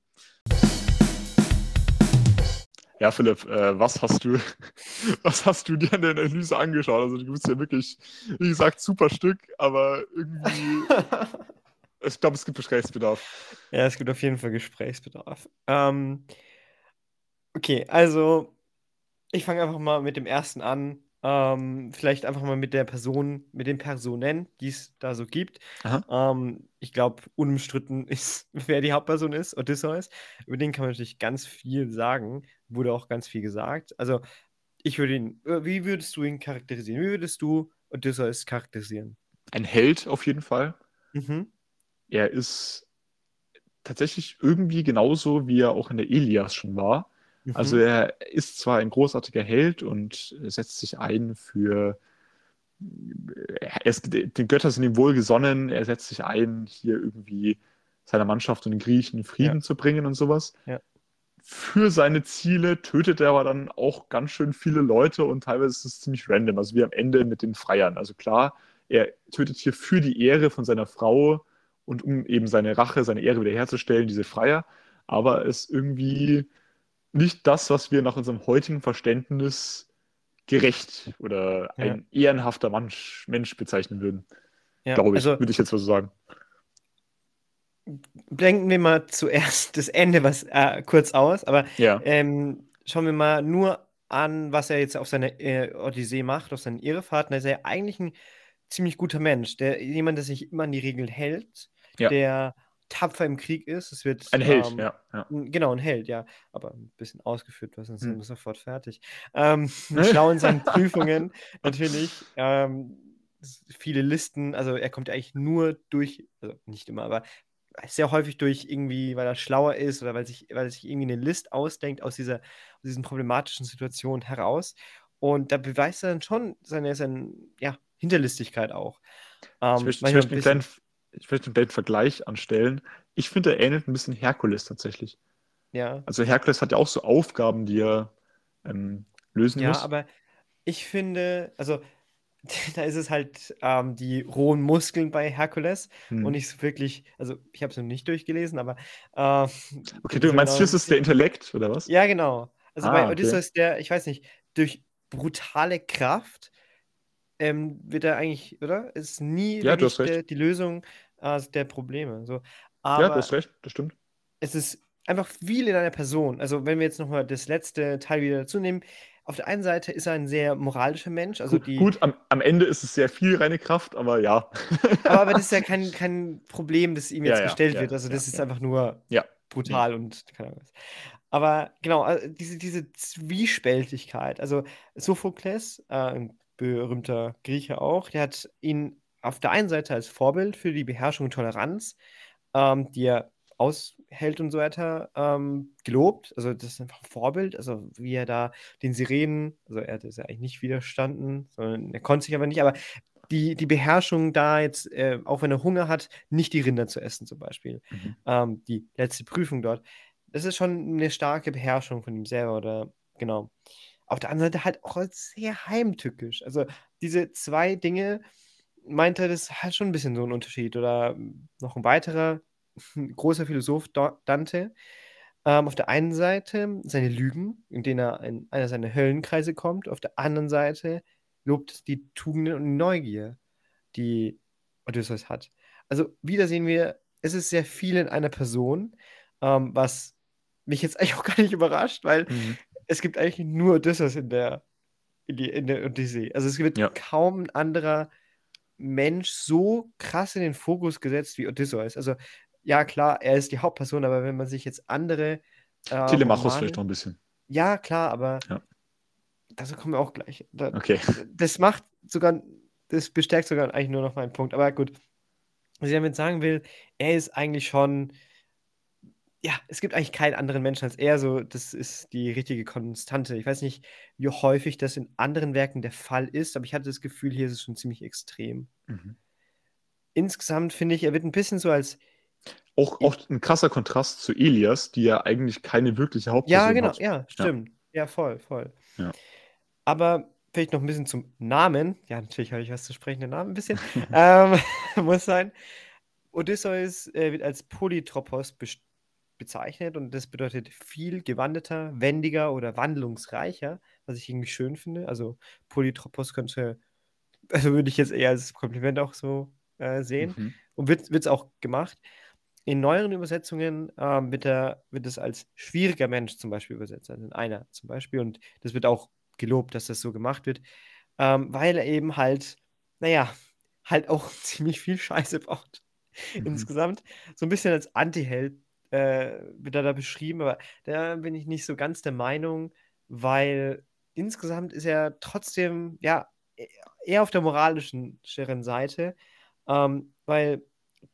Ja, Philipp, äh, was hast du, was hast du dir in der Analyse angeschaut? Also du bist ja wirklich, wie gesagt, super Stück, aber irgendwie, ich glaube, es gibt Gesprächsbedarf. Ja, es gibt auf jeden Fall Gesprächsbedarf. Ähm, okay, also ich fange einfach mal mit dem ersten an. Ähm, vielleicht einfach mal mit der Person, mit den Personen, die es da so gibt. Ähm, ich glaube, unumstritten ist, wer die Hauptperson ist, Odysseus. Über den kann man natürlich ganz viel sagen. Wurde auch ganz viel gesagt. Also, ich würde ihn, äh, wie würdest du ihn charakterisieren? Wie würdest du Odysseus charakterisieren? Ein Held auf jeden Fall. Mhm. Er ist tatsächlich irgendwie genauso, wie er auch in der Ilias schon war. Also Mhm. er ist zwar ein großartiger Held und setzt sich ein für, ist, den Götter sind ihm wohlgesonnen, er setzt sich ein, hier irgendwie seiner Mannschaft und den Griechen Frieden Ja. zu bringen und sowas. Ja. Für seine Ziele tötet er aber dann auch ganz schön viele Leute und teilweise ist es ziemlich random, also wie am Ende mit den Freiern. Also klar, er tötet hier für die Ehre von seiner Frau und um eben seine Rache, seine Ehre wiederherzustellen, diese Freier, aber es irgendwie nicht das, was wir nach unserem heutigen Verständnis gerecht oder Ja. ein ehrenhafter Mensch, Mensch bezeichnen würden. Ja, Glaube ich, also würde ich jetzt mal so sagen. blenden wir mal zuerst das Ende was äh, kurz aus, aber Ja. ähm, schauen wir mal nur an, was er jetzt auf seiner äh, Odyssee macht, auf seinen Irrefahrten. Da ist er ja eigentlich ein ziemlich guter Mensch, der jemand, der sich immer an die Regeln hält, der tapfer im Krieg ist. Es wird Ein Held, ähm, ja. ja. Genau, ein Held, ja. Aber ein bisschen ausgeführt, weil sonst Hm. sind wir sofort fertig. Ähm, schlau in seinen Prüfungen, natürlich. Ähm, viele Listen, also er kommt eigentlich nur durch, also nicht immer, aber sehr häufig durch irgendwie, weil er schlauer ist oder weil, sich, weil er sich irgendwie eine List ausdenkt aus dieser aus diesen problematischen Situationen heraus. Und da beweist er dann schon seine, seine ja, Hinterlistigkeit auch. Ich Ähm, möchte, ich, möchte ein einen kleinen, ich möchte einen Vergleich anstellen. Ich finde, er ähnelt ein bisschen Herkules tatsächlich. Ja, Also Herkules hat ja auch so Aufgaben, die er ähm, lösen ja, muss. aber ich finde, also da ist es halt ähm, die rohen Muskeln bei Herkules Hm. und nicht wirklich, also ich habe es noch nicht durchgelesen, aber äh, Okay, du meinst, hier genauen- ist es der Intellekt, oder was? Ja, genau. Also Ah, bei okay. Odysseus, der, ich weiß nicht, durch brutale Kraft ähm, wird er eigentlich, oder? Ist nie Ja, wirklich der, die Lösung äh, der Probleme. So. Ja, du Aber hast recht, das stimmt. es ist einfach viel in einer Person. Also, wenn wir jetzt nochmal das letzte Teil wieder dazu nehmen, auf der einen Seite ist er ein sehr moralischer Mensch, also gut, die, gut am, am Ende ist es sehr viel reine Kraft, aber ja. aber, aber das ist ja kein, kein Problem, das ihm jetzt ja, gestellt ja, wird. Also, das ja, ist einfach nur brutal und keine Ahnung was. Aber genau, also diese, diese Zwiespältigkeit, also Sophokles, äh, ein berühmter Grieche auch, der hat ihn auf der einen Seite als Vorbild für die Beherrschung und Toleranz, ähm, die er aushält und so weiter, ähm, gelobt. Also das ist einfach ein Vorbild, also wie er da den Sirenen, also er hat es ja eigentlich nicht widerstanden, sondern er konnte sich aber nicht, aber die, die Beherrschung da jetzt, äh, auch wenn er Hunger hat, nicht die Rinder zu essen zum Beispiel. Mhm. Ähm, die letzte Prüfung dort. Das ist schon eine starke Beherrschung von ihm selber, oder genau. Auf der anderen Seite halt auch sehr heimtückisch. Also diese zwei Dinge meint er, das halt schon ein bisschen so ein Unterschied. Oder noch ein weiterer großer Philosoph, Dante. Ähm, auf der einen Seite seine Lügen, in denen er in einer seiner Höllenkreise kommt. Auf der anderen Seite lobt die Tugenden und Neugier, die Odysseus hat. Also wieder sehen wir, es ist sehr viel in einer Person, ähm, was mich jetzt eigentlich auch gar nicht überrascht, weil Mhm. Es gibt eigentlich nur Odysseus in der, in die, in der Odyssee. Also es wird Ja. kaum ein anderer Mensch so krass in den Fokus gesetzt wie Odysseus. Also ja, klar, er ist die Hauptperson, aber wenn man sich jetzt andere äh, Telemachus Romane- vielleicht noch ein bisschen. Ja, klar, aber Ja. dazu kommen wir auch gleich. Da, Okay. das macht sogar, das bestärkt sogar eigentlich nur noch meinen Punkt. Aber gut, was ich damit sagen will, er ist eigentlich schon, ja, es gibt eigentlich keinen anderen Menschen als er, so, das ist die richtige Konstante. Ich weiß nicht, wie häufig das in anderen Werken der Fall ist, aber ich hatte das Gefühl, hier ist es schon ziemlich extrem. Mhm. Insgesamt finde ich, er wird ein bisschen so als, Auch, auch ein krasser Kontrast zu Elias, die ja eigentlich keine wirkliche Hauptperson ja, genau, hat. ja, stimmt. Ja, voll, voll. Ja. Aber vielleicht noch ein bisschen zum Namen. Ja, natürlich habe ich was zu sprechen, der Name ein bisschen. ähm, muss sein. Odysseus äh, wird als Polytropos be bezeichnet und das bedeutet viel gewandeter, wendiger oder wandlungsreicher, was ich irgendwie schön finde. Also Polytropos könnte, also würde ich jetzt eher als Kompliment auch so äh, sehen Mhm. und wird es auch gemacht. In neueren Übersetzungen ähm, wird, er, wird es als schwieriger Mensch zum Beispiel übersetzt, also in einer zum Beispiel. Und das wird auch gelobt, dass das so gemacht wird. ähm, weil er eben halt, naja, halt auch ziemlich viel Scheiße baut. Mhm. Insgesamt so ein bisschen als Anti-Held äh, wird er da beschrieben, aber da bin ich nicht so ganz der Meinung, weil insgesamt ist er trotzdem, ja, e-, eher auf der moralischen Seite, ähm, weil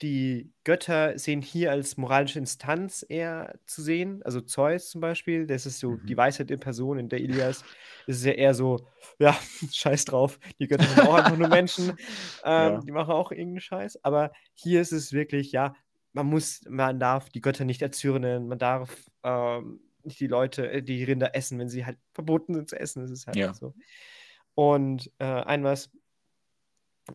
die Götter sehen hier als moralische Instanz eher zu sehen. Also Zeus zum Beispiel, das ist so Mhm. die Weisheit in Person. In der Ilias ist es ja eher so, ja, scheiß drauf. Die Götter sind auch einfach nur Menschen. Ähm, Ja. Die machen auch irgendeinen Scheiß. Aber hier ist es wirklich, ja, man muss, man darf die Götter nicht erzürnen, man darf ähm, nicht die Leute, äh, die Rinder essen, wenn sie halt verboten sind zu essen. Ist halt Ja. so. Und äh, ein was,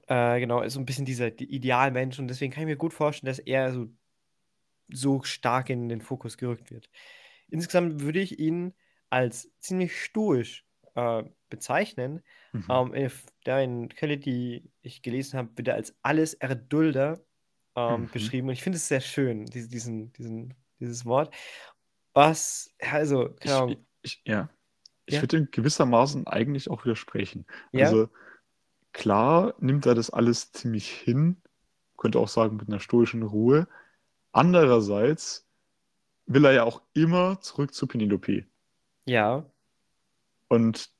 äh, genau, ist so ein bisschen dieser die Idealmensch und deswegen kann ich mir gut vorstellen, dass er so, so stark in den Fokus gerückt wird. Insgesamt würde ich ihn als ziemlich stoisch äh, bezeichnen. Mhm. Ähm, in der in Quelle, die ich gelesen habe, wird er als alles Erdulder ähm, Mhm. beschrieben und ich finde es sehr schön, diese, diesen, diesen, dieses Wort. Was, also, keine Ich, Ahnung, ich, ja. Ich Ja. würde ihm gewissermaßen eigentlich auch widersprechen. Ja. Also klar nimmt er das alles ziemlich hin, könnte auch sagen mit einer stoischen Ruhe. Andererseits will er ja auch immer zurück zu Penelope. ja, Und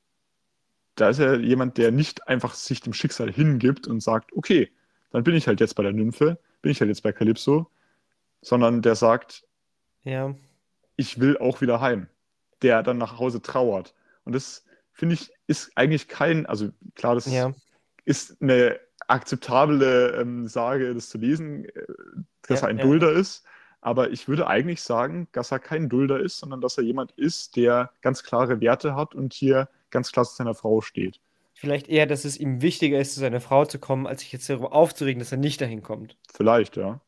da ist er jemand, der nicht einfach sich dem Schicksal hingibt und sagt, okay, dann bin ich halt jetzt bei der Nymphe, bin ich halt jetzt bei Calypso, sondern der sagt, ja, ich will auch wieder heim. Der dann nach Hause trauert. Und das finde ich ist eigentlich kein, also klar, das ja, ist eine akzeptable ähm, Sage, das zu lesen, äh, dass Ja, er ein ja. Dulder ist. Aber ich würde eigentlich sagen, dass er kein Dulder ist, sondern dass er jemand ist, der ganz klare Werte hat und hier ganz klar zu seiner Frau steht. Vielleicht eher, dass es ihm wichtiger ist, zu seiner Frau zu kommen, als sich jetzt darüber aufzuregen, dass er nicht dahin kommt. Vielleicht, ja.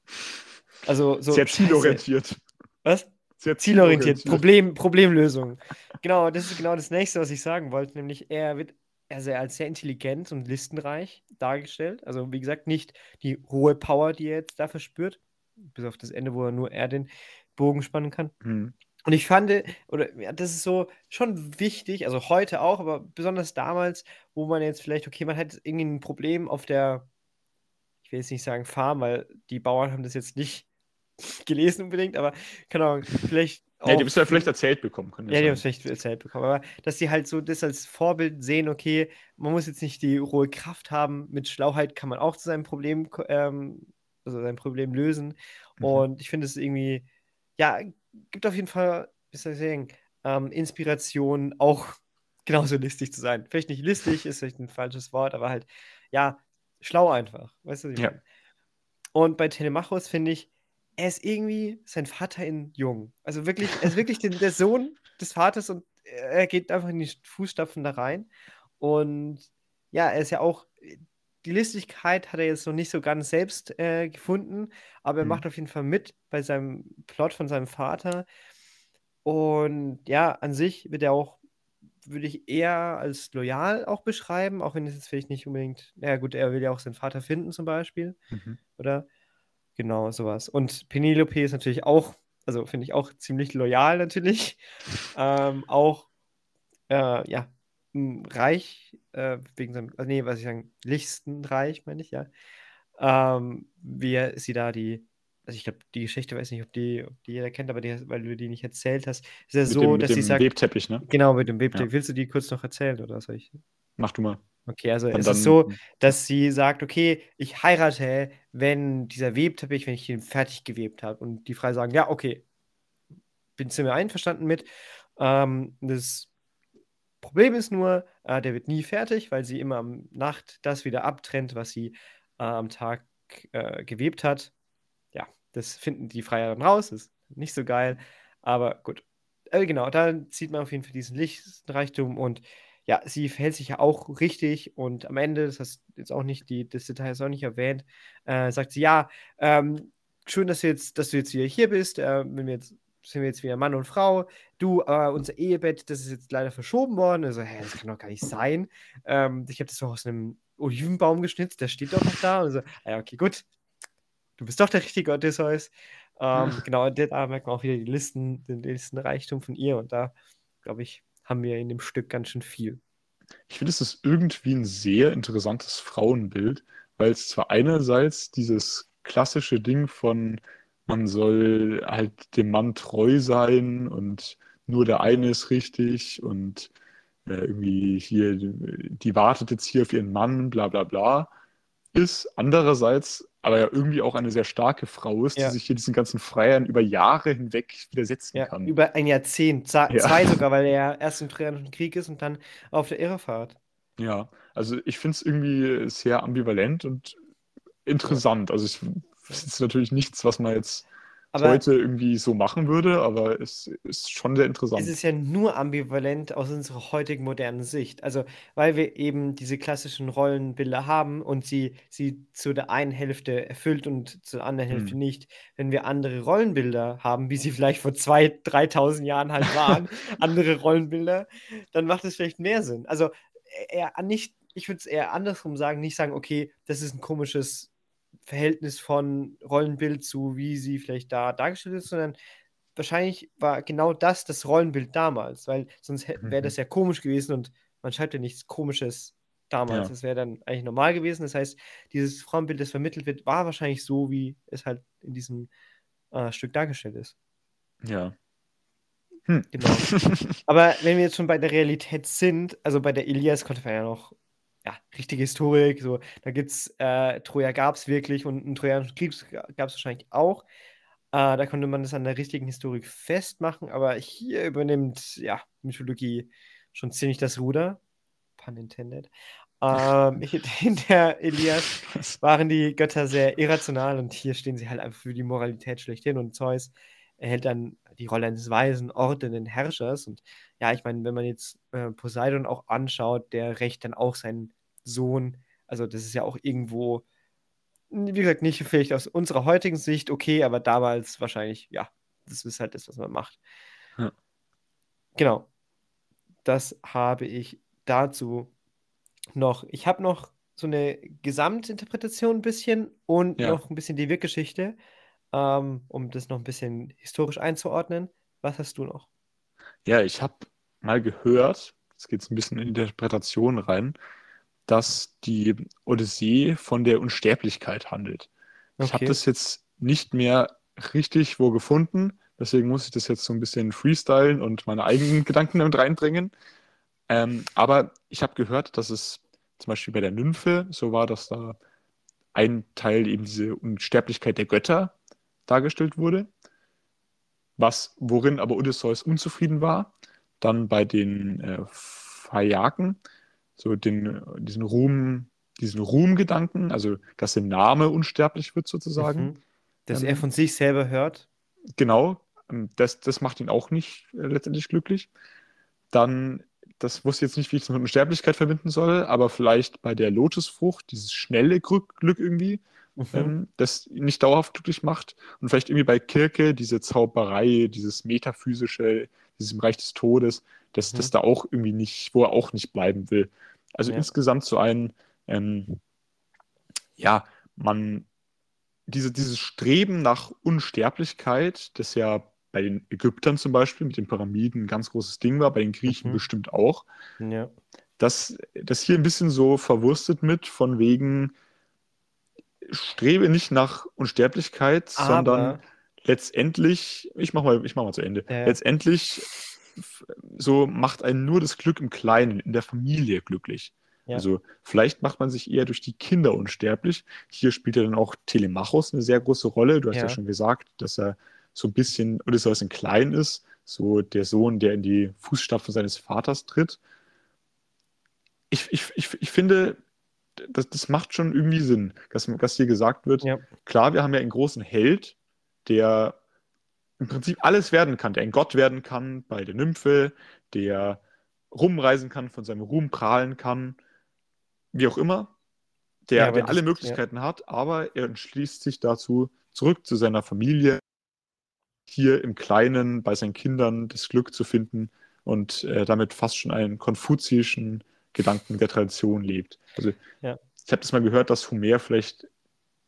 Also so. Sehr zielorientiert. Was? Sehr Zielorientiert. Problem, Problemlösung. Genau, das ist genau das nächste, was ich sagen wollte. Nämlich, er wird also als sehr intelligent und listenreich dargestellt. Also, wie gesagt, nicht die hohe Power, die er jetzt da verspürt. Bis auf das Ende, wo er nur er den Bogen spannen kann. Hm. Und ich fand, oder ja, das ist so schon wichtig, also heute auch, aber besonders damals, wo man jetzt vielleicht, okay, man hat irgendwie ein Problem auf der, ich will jetzt nicht sagen Farm, weil die Bauern haben das jetzt nicht gelesen unbedingt, aber keine Ahnung, vielleicht auch. Ja, die haben es ja vielleicht erzählt bekommen können. Ja, die haben es vielleicht erzählt bekommen, aber dass die halt so das als Vorbild sehen, okay, man muss jetzt nicht die rohe Kraft haben, mit Schlauheit kann man auch zu seinem Problem, ähm, also sein Problem lösen. Mhm. Und ich finde es irgendwie, ja, gibt auf jeden Fall, wie soll ich sagen, ähm, Inspiration, auch genauso listig zu sein. Vielleicht nicht listig, ist vielleicht ein falsches Wort, aber halt, ja, schlau einfach. Weißt du, was ich Ja. meine? Und bei Telemachos finde ich, er ist irgendwie sein Vater in jung. Also wirklich, er ist wirklich den, der Sohn des Vaters und er geht einfach in die Fußstapfen da rein. Und ja, er ist ja auch, die Listigkeit hat er jetzt noch nicht so ganz selbst äh, gefunden, aber er Mhm. macht auf jeden Fall mit bei seinem Plot von seinem Vater. Und ja, an sich wird er auch, würde ich eher als loyal auch beschreiben, auch wenn es jetzt vielleicht nicht unbedingt, ja gut, er will ja auch seinen Vater finden zum Beispiel Mhm. oder? Genau, sowas. Und Penelope ist natürlich auch, also finde ich auch ziemlich loyal natürlich. ähm, auch, äh, ja, reich, äh, wegen seinem, also nee, was ich sagen, lichtenreich, meine ich, ja. Ähm, wie sie da die, also ich glaube, die Geschichte, weiß nicht, ob die, ob die jeder kennt, aber die, weil du die nicht erzählt hast, ist ja Mit so, dem, mit dass dem sie sagt, Webteppich, ne? genau, mit dem Webteppich. Ja. Willst du die kurz noch erzählen oder soll ich? Mach du mal. Okay, also Dann- es dann- ist so, dass sie sagt, okay, ich heirate, wenn dieser Webteppich, wenn ich ihn fertig gewebt habe. Und die Frau sagen, ja, okay, bin wir einverstanden mit. Ähm, das Problem ist nur, äh, der wird nie fertig, weil sie immer am Nacht das wieder abtrennt, was sie äh, am Tag äh, gewebt hat. Ja, das finden die Freier dann raus, ist nicht so geil, aber gut. Äh, genau, dann sieht man auf jeden Fall diesen Lichtreichtum und ja, sie verhält sich ja auch richtig und am Ende, das hast jetzt auch nicht, die, das Detail ist auch nicht erwähnt, äh, sagt sie, ja, ähm, schön, dass du jetzt, dass du jetzt wieder hier bist, äh, wenn wir jetzt, sind wir jetzt wieder Mann und Frau, du, äh, unser Ehebett, das ist jetzt leider verschoben worden, also, hä, das kann doch gar nicht sein, ähm, ich habe das doch aus einem Olivenbaum geschnitzt, der steht doch noch da, und so, ah, ja, okay, gut, du bist doch der richtige Odysseus, ähm, genau, und da merkt man auch wieder die Listen, den Listenreichtum von ihr. Und da, glaube ich, haben wir in dem Stück ganz schön viel. ich finde, es ist irgendwie ein sehr interessantes Frauenbild, weil es zwar einerseits dieses klassische Ding von man soll halt dem Mann treu sein und nur der eine ist richtig und äh, irgendwie hier, die wartet jetzt hier auf ihren Mann, bla bla bla, ist. Andererseits aber ja irgendwie auch eine sehr starke Frau ist, Ja. die sich hier diesen ganzen Freiern über Jahre hinweg widersetzen Ja, kann. über ein Jahrzehnt, Ja. zwei sogar, weil er erst im Trojanischen Krieg ist und dann auf der Irrefahrt. Ja, also ich finde es irgendwie sehr ambivalent und interessant. Also ich, es ist natürlich nichts, was man jetzt Aber heute irgendwie so machen würde, aber es ist schon sehr es interessant. ist ja nur ambivalent aus unserer heutigen modernen Sicht. Also, weil wir eben diese klassischen Rollenbilder haben und sie, sie zu der einen Hälfte erfüllt und zur anderen Hälfte Hm. nicht. Wenn wir andere Rollenbilder haben, wie sie vielleicht vor 2.000, 3.000 Jahren halt waren, andere Rollenbilder, dann macht es vielleicht mehr Sinn. Also, eher nicht, ich würde es eher andersrum sagen, nicht sagen, okay, das ist ein komisches Verhältnis von Rollenbild zu, wie sie vielleicht da dargestellt ist, sondern wahrscheinlich war genau das das Rollenbild damals, weil sonst wäre Mhm. das ja komisch gewesen und man schreibt ja nichts Komisches damals. Ja. Das wäre dann eigentlich normal gewesen. Das heißt, dieses Frauenbild, das vermittelt wird, war wahrscheinlich so, wie es halt in diesem äh, Stück dargestellt ist. Ja. Hm. Genau. Aber wenn wir jetzt schon bei der Realität sind, also bei der Ilias konnte man ja noch, ja, richtige Historik, so, da gibt es, äh, Troja gab es wirklich und einen Trojanischen Krieg gab es wahrscheinlich auch. Äh, da konnte man das an der richtigen Historik festmachen, aber hier übernimmt, ja, Mythologie schon ziemlich das Ruder. Pun intended. Ähm, in der Ilias waren die Götter sehr irrational und hier stehen sie halt einfach für die Moralität schlechthin und Zeus erhält dann die Rolle eines weisen, ordnenden Herrschers und ja, ich meine, wenn man jetzt äh, Poseidon auch anschaut, der rächt dann auch seinen Sohn, also das ist ja auch irgendwo, wie gesagt, nicht vielleicht aus unserer heutigen Sicht okay, aber damals wahrscheinlich, ja, das ist halt das, was man macht. Ja. Genau, das habe ich dazu noch. Ich habe noch so eine Gesamtinterpretation ein bisschen und Ja. noch ein bisschen die Wirkgeschichte, ähm, um das noch ein bisschen historisch einzuordnen. Was hast du noch? Ja, ich habe mal gehört, jetzt geht es ein bisschen in die Interpretation rein, dass die Odyssee von der Unsterblichkeit handelt. Ich habe Okay. das jetzt nicht mehr richtig wo gefunden, deswegen muss ich das jetzt so ein bisschen freestylen und meine eigenen Gedanken damit reinbringen. Ähm, aber ich habe gehört, dass es zum Beispiel bei der Nymphe so war, dass da ein Teil eben diese Unsterblichkeit der Götter dargestellt wurde, was, worin aber Odysseus unzufrieden war. Dann bei den äh, Phaiaken, so den, diesen Ruhm, diesen Ruhmgedanken, also dass der Name unsterblich wird sozusagen. Mhm. Dass Ähm, er von sich selber hört. Genau, ähm, das, das macht ihn auch nicht äh, letztendlich glücklich. Dann, das wusste ich jetzt nicht, wie ich das mit Unsterblichkeit verbinden soll, aber vielleicht bei der Lotusfrucht, dieses schnelle Glück, Glück irgendwie, Mhm. ähm, das ihn nicht dauerhaft glücklich macht. Und vielleicht irgendwie bei Kirke diese Zauberei, dieses metaphysische, dieses im Reich des Todes, dass Mhm. das da auch irgendwie nicht, wo er auch nicht bleiben will. Also Ja. insgesamt so ein, ähm, ja, man, diese, dieses Streben nach Unsterblichkeit, das ja bei den Ägyptern zum Beispiel mit den Pyramiden ein ganz großes Ding war, bei den Griechen Mhm. bestimmt auch, Ja. dass das hier ein bisschen so verwurstet mit, von wegen strebe nicht nach Unsterblichkeit, sondern Aber, letztendlich, ich mach mal, ich mach mal zu Ende, Ja, letztendlich so macht einen nur das Glück im Kleinen, in der Familie glücklich. Ja. Also vielleicht macht man sich eher durch die Kinder unsterblich. Hier spielt ja dann auch Telemachos eine sehr große Rolle. Du hast ja, Ja. schon gesagt, dass er so ein bisschen Odysseus in klein ist, so der Sohn, der in die Fußstapfen seines Vaters tritt. Ich, ich, ich, ich finde, das, das macht schon irgendwie Sinn, dass, dass hier gesagt wird, Ja. klar, wir haben ja einen großen Held, der im Prinzip alles werden kann, der ein Gott werden kann bei der Nymphe, der rumreisen kann, von seinem Ruhm prahlen kann, wie auch immer, der, Ja, der alle Möglichkeiten hat, aber er entschließt sich dazu, zurück zu seiner Familie, hier im Kleinen bei seinen Kindern das Glück zu finden und äh, damit fast schon einen konfuziischen Gedanken der Tradition lebt. Also Ja. ich habe das mal gehört, dass Homer vielleicht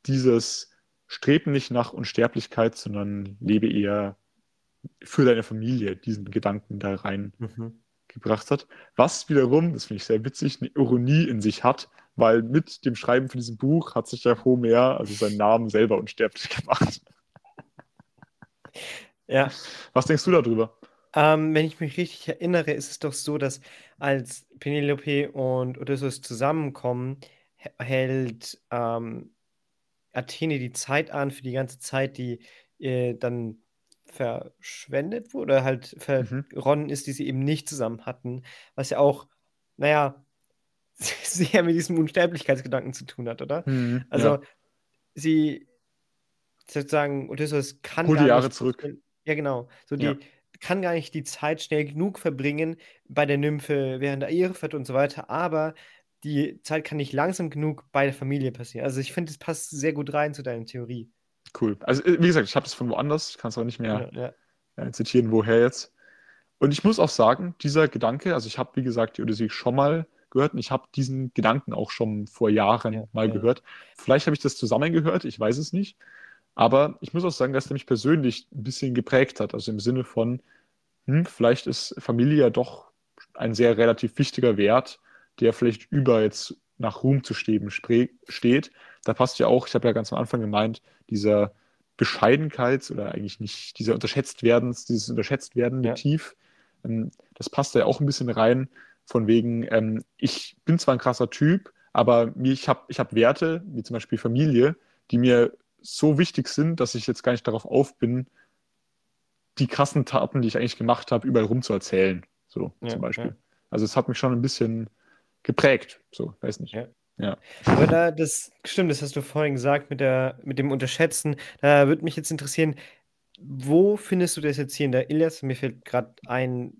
dieses Streben nicht nach Unsterblichkeit, sondern lebe eher für deine Familie, diesen Gedanken da rein Mhm. gebracht hat, was wiederum, das finde ich sehr witzig, eine Ironie in sich hat, weil mit dem Schreiben von diesem Buch hat sich ja Homer, also seinen Namen, selber unsterblich gemacht. Ja. Was denkst du darüber? Ähm, wenn ich mich richtig erinnere, ist es doch so, dass als Penelope und Odysseus zusammenkommen, hält ähm, Athene die Zeit an für die ganze Zeit, die äh, dann verschwendet wurde, oder halt Mhm. verronnen ist, die sie eben nicht zusammen hatten, was ja auch, naja, sehr mit diesem Unsterblichkeitsgedanken zu tun hat, oder? Mhm, Also ja. sie sozusagen, Odysseus kann die gar Jahre nicht zurück. Ja, genau. So die Ja. kann gar nicht die Zeit schnell genug verbringen bei der Nymphe während der Irrfahrt und so weiter, aber die Zeit kann nicht langsam genug bei der Familie passieren. Also ich finde, es passt sehr gut rein zu deiner Theorie. Cool. Also, äh, wie gesagt, ich habe das von woanders, ich kann es auch nicht mehr Ja, ja. äh, zitieren, woher jetzt. Und ich muss auch sagen, dieser Gedanke, also ich habe, wie gesagt, die Odyssee schon mal gehört und ich habe diesen Gedanken auch schon vor Jahren Ja, mal gehört. Vielleicht habe ich das zusammengehört, ich weiß es nicht. Aber ich muss auch sagen, dass der mich persönlich ein bisschen geprägt hat. Also im Sinne von, hm, vielleicht ist Familie ja doch ein sehr relativ wichtiger Wert, der vielleicht über jetzt nach Ruhm zu streben steht. Da passt ja auch, ich habe ja ganz am Anfang gemeint, dieser Bescheidenheit oder eigentlich nicht, dieser unterschätzt werdens, dieses unterschätzt werdende Ja. Tief, ähm, das passt da ja auch ein bisschen rein, von wegen, ähm, ich bin zwar ein krasser Typ, aber mir, ich habe ich hab Werte, wie zum Beispiel Familie, die mir so wichtig sind, dass ich jetzt gar nicht darauf auf bin, die krassen Taten, die ich eigentlich gemacht habe, überall rum zu erzählen. So Ja, zum Beispiel. ja. Also es hat mich schon ein bisschen geprägt. So, weiß nicht. Ja. Ja. Aber da, das stimmt, das hast du vorhin gesagt mit der, mit dem Unterschätzen. Da würde mich jetzt interessieren, wo findest du das jetzt hier in der Ilias? Mir fällt gerade ein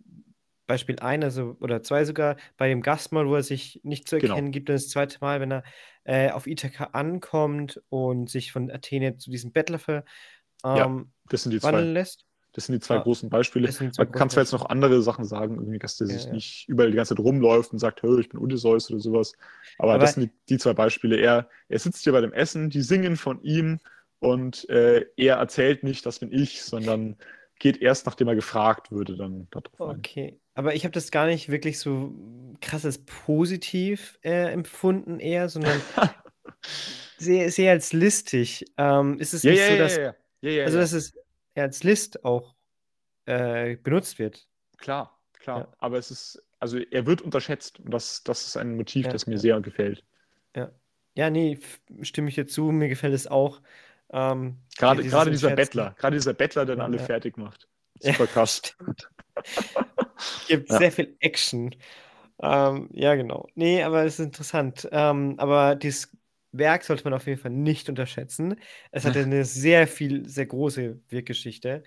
Beispiel ein, also oder zwei sogar, bei dem Gastmahl, wo er sich nicht zu Genau. erkennen gibt, und das zweite Mal, wenn er äh, auf Ithaka ankommt und sich von Athene zu diesem Bettler ver, Ja, ähm, Das sind die zwei, wandeln lässt. Das sind die zwei Ja, großen Beispiele. das zwei Man kann zwar jetzt noch andere Sachen sagen, irgendwie, dass der Ja, sich ja. nicht überall die ganze Zeit rumläuft und sagt, ich bin Odysseus oder sowas. Aber, Aber- das sind die, die zwei Beispiele. Er, er sitzt hier bei dem Essen, die singen von ihm und äh, er erzählt nicht, das bin ich, sondern geht erst, nachdem er gefragt würde, dann darauf ein. Okay, aber ich habe das gar nicht wirklich so krass als positiv äh, empfunden eher, sondern sehr, sehr als listig. Ähm, ist es Ja, nicht ja, so, ja, dass, ja, ja, ja, ja, also ja. als List auch äh, benutzt wird? Klar, klar. Ja. Aber es ist, also er wird unterschätzt und das, das ist ein Motiv, Ja, das mir ja. sehr gefällt. Ja, nee, f- stimme ich dir zu, mir gefällt es auch. Ähm, Gerade, dieses gerade dieser. Bettler, gerade dieser Bettler, der dann Ja, alle ja. fertig macht. Ja, Super krass. Gibt Ja. sehr viel Action. Ähm, ja, genau. Nee, aber es ist interessant. Ähm, aber dieses Werk sollte man auf jeden Fall nicht unterschätzen. Es hatte eine sehr viel, sehr große Wirkgeschichte.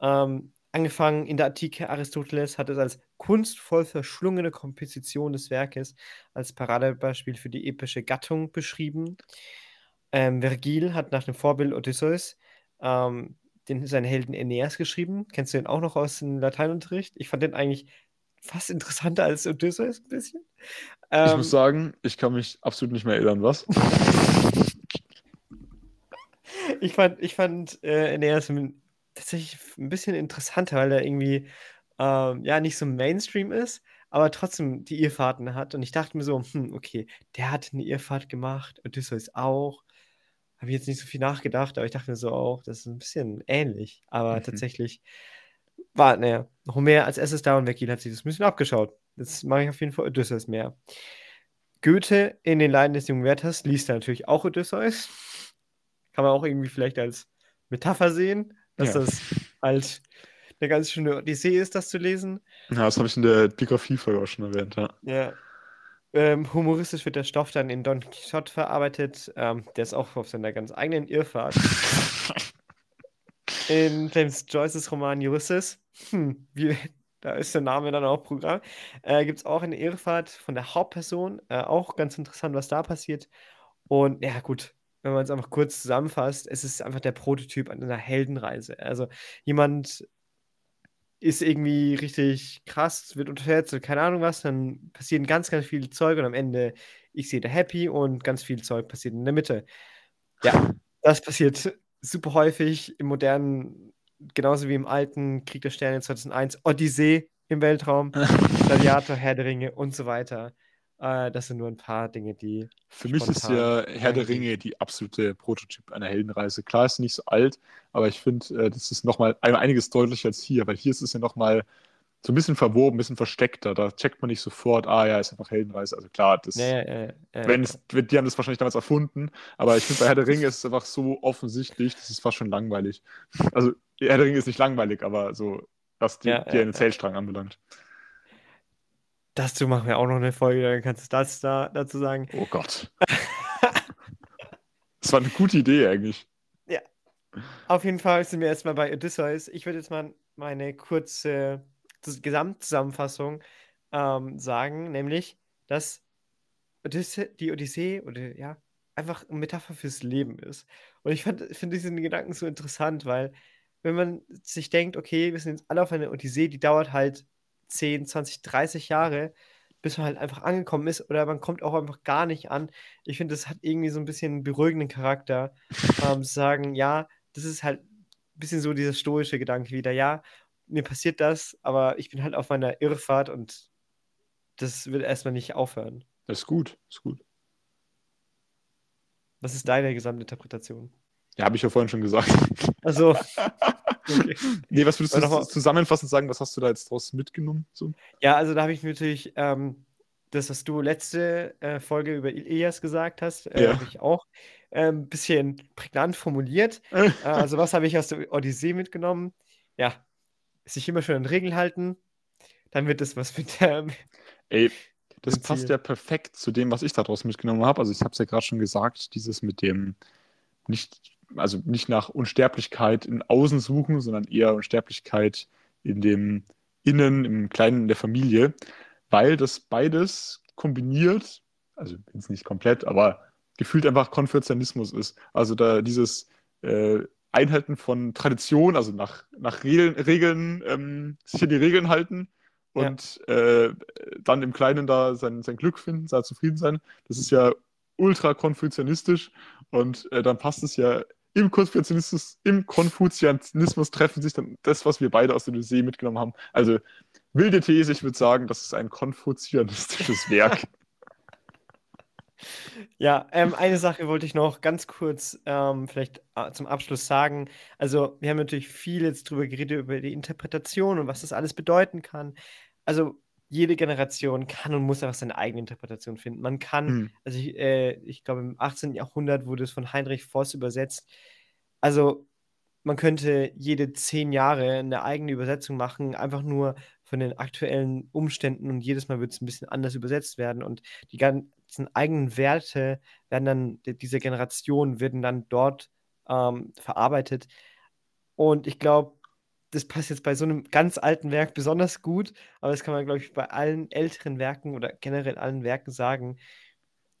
Ähm, angefangen in der Antike, Aristoteles hat es als kunstvoll verschlungene Komposition des Werkes als Paradebeispiel für die epische Gattung beschrieben. Ähm, Vergil hat nach dem Vorbild Odysseus ähm, den, seinen Helden Aeneas geschrieben. Kennst du den auch noch aus dem Lateinunterricht? Ich fand den eigentlich fast interessanter als Odysseus ein bisschen. Ich Ähm, muss sagen, ich kann mich absolut nicht mehr erinnern, was? ich fand, ich fand äh, Aeneas tatsächlich ein bisschen interessanter, weil er irgendwie ähm, ja nicht so Mainstream ist, aber trotzdem die Irrfahrten hat. Und ich dachte mir so, hm, okay, der hat eine Irrfahrt gemacht, Odysseus auch. Habe ich jetzt nicht so viel nachgedacht, aber ich dachte mir so auch, das ist ein bisschen ähnlich. Aber Mhm. tatsächlich war, naja, Homer als erstes da und Vergil hat sich das ein bisschen abgeschaut. Jetzt mache ich auf jeden Fall Odysseus mehr. Goethe in den Leiden des jungen Werthers liest er natürlich auch Odysseus. Kann man auch irgendwie vielleicht als Metapher sehen, dass Ja. das halt eine ganz schöne Odyssee ist, das zu lesen. Ja, das habe ich in der Biografie-Folge auch schon erwähnt, ja. Ja. Ähm, humoristisch wird der Stoff dann in Don Quixote verarbeitet. Ähm, der ist auch auf seiner ganz eigenen Irrfahrt. In James Joyces Roman Ulysses, hm, wie, da ist der Name dann auch Programm, äh, gibt es auch eine Irrfahrt von der Hauptperson. Äh, auch ganz interessant, was da passiert. Und ja, gut, wenn man es einfach kurz zusammenfasst, es ist einfach der Prototyp einer Heldenreise. Also jemand ist irgendwie richtig krass, wird unterschätzt und keine Ahnung was, dann passieren ganz, ganz viel Zeug und am Ende ich sehe da happy und ganz viel Zeug passiert in der Mitte. Ja, das passiert super häufig im modernen, genauso wie im alten Krieg der Sterne 2001, Odyssee, im Weltraum, Gladiator, Herr der Ringe und so weiter. Äh, das sind nur ein paar Dinge, die. Für mich ist ja Herr der Ringe die absolute Prototyp einer Heldenreise. Klar, ist nicht so alt, aber ich finde, äh, das ist nochmal einiges deutlicher als hier, weil hier ist es ja nochmal so ein bisschen verwoben, ein bisschen versteckter. Da checkt man nicht sofort, ah ja, ist einfach Heldenreise. Also klar, das, ja, ja, ja, wenn es, die haben das wahrscheinlich damals erfunden, aber ich finde, bei Herr der Ringe ist es einfach so offensichtlich, das ist fast schon langweilig. Also, Herr der Ringe ist nicht langweilig, aber so, was die, die einen Zählstrang anbelangt. Dazu machen wir auch noch eine Folge, dann kannst du das da, dazu sagen. Oh Gott. das war eine gute Idee eigentlich. Ja. Auf jeden Fall sind wir erstmal bei Odysseus. Ich würde jetzt mal meine kurze Gesamtzusammenfassung ähm, sagen, nämlich, dass Odysse die Odyssee oder ja, einfach eine Metapher fürs Leben ist. Und ich finde diesen Gedanken so interessant, weil wenn man sich denkt, okay, wir sind jetzt alle auf einer Odyssee, die dauert halt 10, 20, 30 Jahre, bis man halt einfach angekommen ist oder man kommt auch einfach gar nicht an. Ich finde, das hat irgendwie so ein bisschen einen beruhigenden Charakter, ähm, zu sagen, ja, das ist halt ein bisschen so dieser stoische Gedanke wieder, ja, mir passiert das, aber ich bin halt auf meiner Irrfahrt und das wird erstmal nicht aufhören. Das ist gut, das ist gut. Was ist deine Gesamtinterpretation? Ja, habe ich ja vorhin schon gesagt. Also. Okay. Nee, was würdest du zusammenfassend sagen? Was hast du da jetzt draus mitgenommen? So? Ja, also da habe ich natürlich ähm, das, was du letzte äh, Folge über Elias gesagt hast, äh, ja. habe ich auch ein ähm, bisschen prägnant formuliert. äh, also, was habe ich aus der Odyssee mitgenommen? Ja, sich immer schön an Regeln halten, dann wird das was mit der. Ey, das passt ja perfekt zu dem, was ich daraus mitgenommen habe. Also, ich habe es ja gerade schon gesagt, dieses mit dem nicht also nicht nach Unsterblichkeit in Außen suchen, sondern eher Unsterblichkeit in dem Innen, im Kleinen der Familie, weil das beides kombiniert, also jetzt nicht komplett, aber gefühlt einfach Konfuzianismus ist. Also da dieses äh, Einhalten von Tradition, also nach, nach Regeln, Regeln ähm, sich an die Regeln halten und ja. äh, dann im Kleinen da sein, sein Glück finden, da zufrieden sein, das ist ja ultra konfuzianistisch und äh, dann passt es ja im Konfuzianismus, im Konfuzianismus treffen sich dann das, was wir beide aus der Odyssee mitgenommen haben. Also wilde These, ich würde sagen, das ist ein konfuzianistisches Werk. Ja, ähm, eine Sache wollte ich noch ganz kurz ähm, vielleicht äh, zum Abschluss sagen. Also, wir haben natürlich viel jetzt drüber geredet, über die Interpretation und was das alles bedeuten kann. Also, jede Generation kann und muss einfach seine eigene Interpretation finden. Man kann, mhm. also ich, äh, ich glaube, im 18. Jahrhundert wurde es von Heinrich Voss übersetzt. Also man könnte jede zehn Jahre eine eigene Übersetzung machen, einfach nur von den aktuellen Umständen und jedes Mal wird es ein bisschen anders übersetzt werden und die ganzen eigenen Werte werden dann, dieser Generation werden dann dort ähm, verarbeitet. Und ich glaube, das passt jetzt bei so einem ganz alten Werk besonders gut, aber das kann man, glaube ich, bei allen älteren Werken oder generell allen Werken sagen.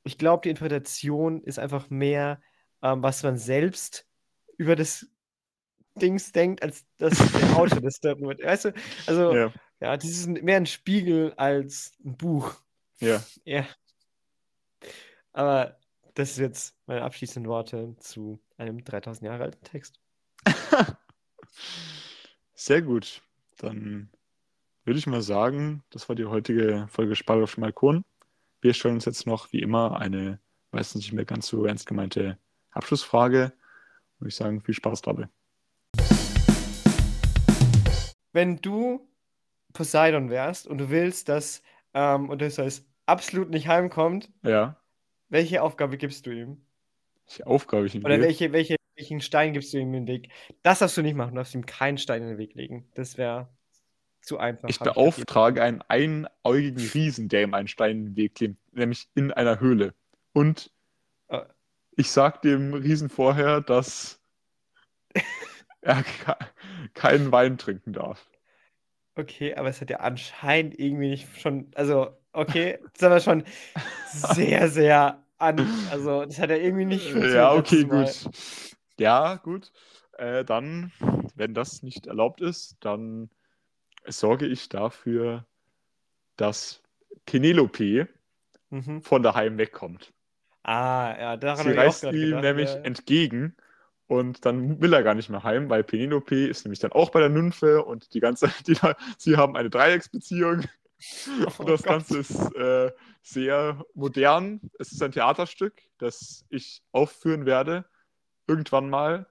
Ich glaube, die Interpretation ist einfach mehr, ähm, was man selbst über das Dings denkt, als dass der Autor das darüber. Weißt du, also, ja. Ja, das ist mehr ein Spiegel als ein Buch. Ja. Ja. Aber das sind jetzt meine abschließenden Worte zu einem 3000 Jahre alten Text. Sehr gut. Dann würde ich mal sagen, das war die heutige Folge Spalt auf dem Balkon. Wir stellen uns jetzt noch, wie immer, eine meistens nicht mehr ganz so ernst gemeinte Abschlussfrage. Würde ich sagen, viel Spaß dabei. Wenn du Poseidon wärst und du willst, dass ähm, Odysseus absolut nicht heimkommt, ja. welche Aufgabe gibst du ihm? Welche Aufgabe ich ihm Oder welche, welche welchen Stein gibst du ihm in den Weg? Das darfst du nicht machen. Du darfst ihm keinen Stein in den Weg legen. Das wäre zu einfach. Ich beauftrage einen einäugigen Riesen, der ihm einen Stein in den Weg klemmt, nämlich in einer Höhle. Und äh. ich sag dem Riesen vorher, dass er keinen Wein trinken darf. Okay, aber es hat ja anscheinend irgendwie nicht schon, also okay, das ist aber schon sehr, sehr an, also das hat ja irgendwie nicht funktioniert. Ja, okay, gut. Ja, gut. Äh, dann, wenn das nicht erlaubt ist, dann sorge ich dafür, dass Penelope mhm. von daheim wegkommt. Ah, ja, daran Sie reist ihm nämlich ja. entgegen Und dann will er gar nicht mehr heim, weil Penelope ist nämlich dann auch bei der Nymphe und die ganze, die, sie haben eine Dreiecksbeziehung. Oh und das Gott. Ganze ist äh, sehr modern. Es ist ein Theaterstück, das ich aufführen werde, irgendwann mal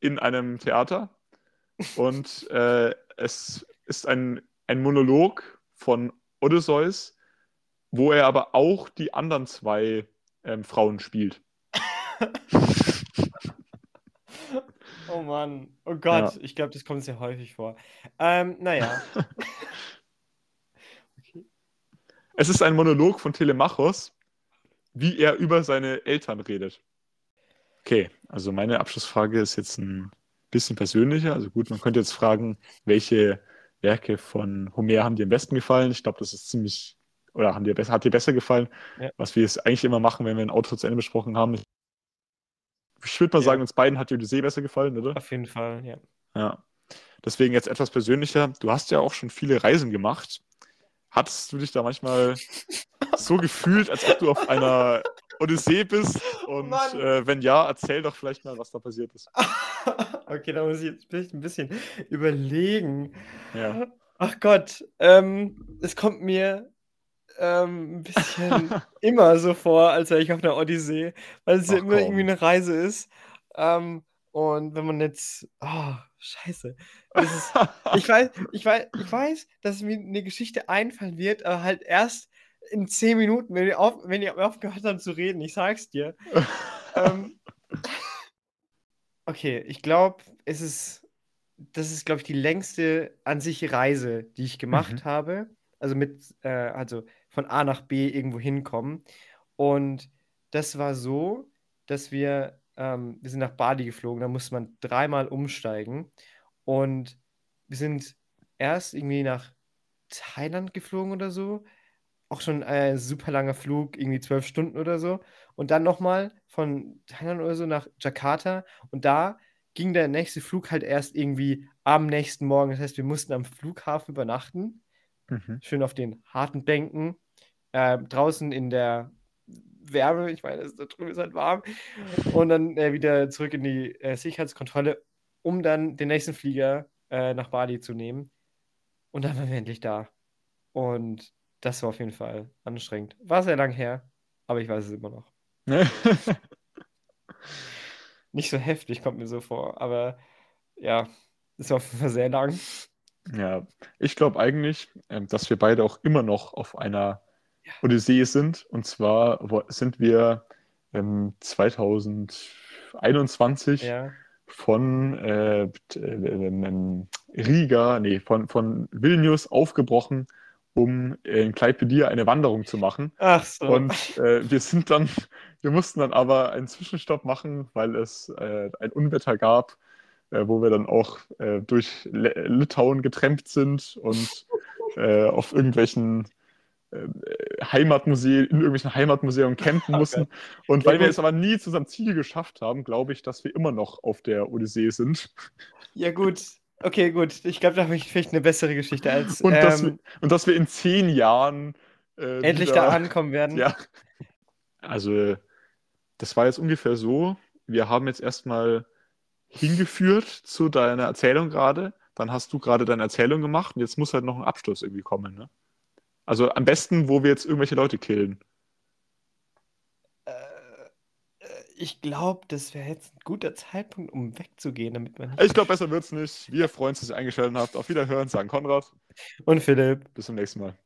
in einem Theater. Und äh, es ist ein, ein Monolog von Odysseus, wo er aber auch die anderen zwei ähm, Frauen spielt. oh Mann, oh Gott, ja. ich glaube, das kommt sehr häufig vor. Ähm, naja. okay. Es ist ein Monolog von Telemachos, wie er über seine Eltern redet. Okay, also meine Abschlussfrage ist jetzt ein bisschen persönlicher. Also gut, man könnte jetzt fragen, welche Werke von Homer haben dir am besten gefallen? Ich glaube, das ist ziemlich, oder haben dir, hat dir besser gefallen, ja. was wir jetzt eigentlich immer machen, wenn wir ein Auto zu Ende besprochen haben. Ich würde mal ja. sagen, uns beiden hat die Odyssee besser gefallen, oder? Auf jeden Fall, ja. Ja. Deswegen jetzt etwas persönlicher. Du hast ja auch schon viele Reisen gemacht. Hattest du dich da manchmal so gefühlt, als ob du auf einer Odyssee bist? Und äh, wenn ja, erzähl doch vielleicht mal, was da passiert ist. okay, da muss ich jetzt vielleicht ein bisschen überlegen. Ja. Ach Gott, ähm, es kommt mir ähm, ein bisschen immer so vor, als wäre ich auf einer Odyssee, weil es ja immer komm. irgendwie eine Reise ist. Ähm, und wenn man jetzt, oh, scheiße. Ist, ich, weiß, ich, weiß, ich weiß, dass mir eine Geschichte einfallen wird, aber halt erst in zehn Minuten, wenn ihr, auf, wenn ihr aufgehört habt zu reden. Ich sag's dir. ähm, okay, ich glaube, es ist, das ist, glaube ich, die längste an sich Reise, die ich gemacht mhm. habe. Also mit, äh, also von A nach B irgendwo hinkommen. Und das war so, dass wir ähm, wir sind nach Bali geflogen, da musste man dreimal umsteigen. Und wir sind erst irgendwie nach Thailand geflogen oder so. Auch schon ein super langer Flug, irgendwie zwölf Stunden oder so. Und dann nochmal von Thailand oder so nach Jakarta. Und da ging der nächste Flug halt erst irgendwie am nächsten Morgen. Das heißt, wir mussten am Flughafen übernachten. Mhm. Schön auf den harten Bänken. Äh, draußen in der Wärme, ich meine, da drüben ist halt warm. Und dann äh, wieder zurück in die äh, Sicherheitskontrolle, um dann den nächsten Flieger äh, nach Bali zu nehmen. Und dann waren wir endlich da. Und das war auf jeden Fall anstrengend. War sehr lang her, aber ich weiß es immer noch. Nicht so heftig, kommt mir so vor, aber ja, ist auf jeden Fall sehr lang. Ja, ich glaube eigentlich, ähm, dass wir beide auch immer noch auf einer Odyssee sind. Und zwar sind wir ähm, 2021 ja. von äh, äh, äh, Riga, nee, von, von Vilnius aufgebrochen, um in Kleipedier eine Wanderung zu machen. Ach so. Und äh, wir sind dann, wir mussten dann aber einen Zwischenstopp machen, weil es äh, ein Unwetter gab, äh, wo wir dann auch durch Litauen getrennt sind und auf irgendwelchen äh, Heimatmuseen, in irgendwelchen Heimatmuseen campen mussten. Okay. Und weil ja, wir es aber nie zu unserem Ziel geschafft haben, glaube ich, dass wir immer noch auf der Odyssee sind. Ja, gut. Okay, gut. Ich glaube, da habe ich vielleicht eine bessere Geschichte als. Und, ähm, dass, wir, und dass wir in zehn Jahren. Äh, endlich wieder, da ankommen werden. Ja. Also, das war jetzt ungefähr so. Wir haben jetzt erstmal hingeführt zu deiner Erzählung gerade. Dann hast du gerade deine Erzählung gemacht und jetzt muss halt noch ein Abschluss irgendwie kommen, ne? Also am besten, wo wir jetzt irgendwelche Leute killen. Äh, äh ich glaube, das wäre jetzt ein guter Zeitpunkt, um wegzugehen, damit man. Ich glaube, besser wird's nicht. Wir freuen uns, dass ihr eingeschaltet habt. Auf Wiederhören, sagen Konrad. Und Philipp. Bis zum nächsten Mal.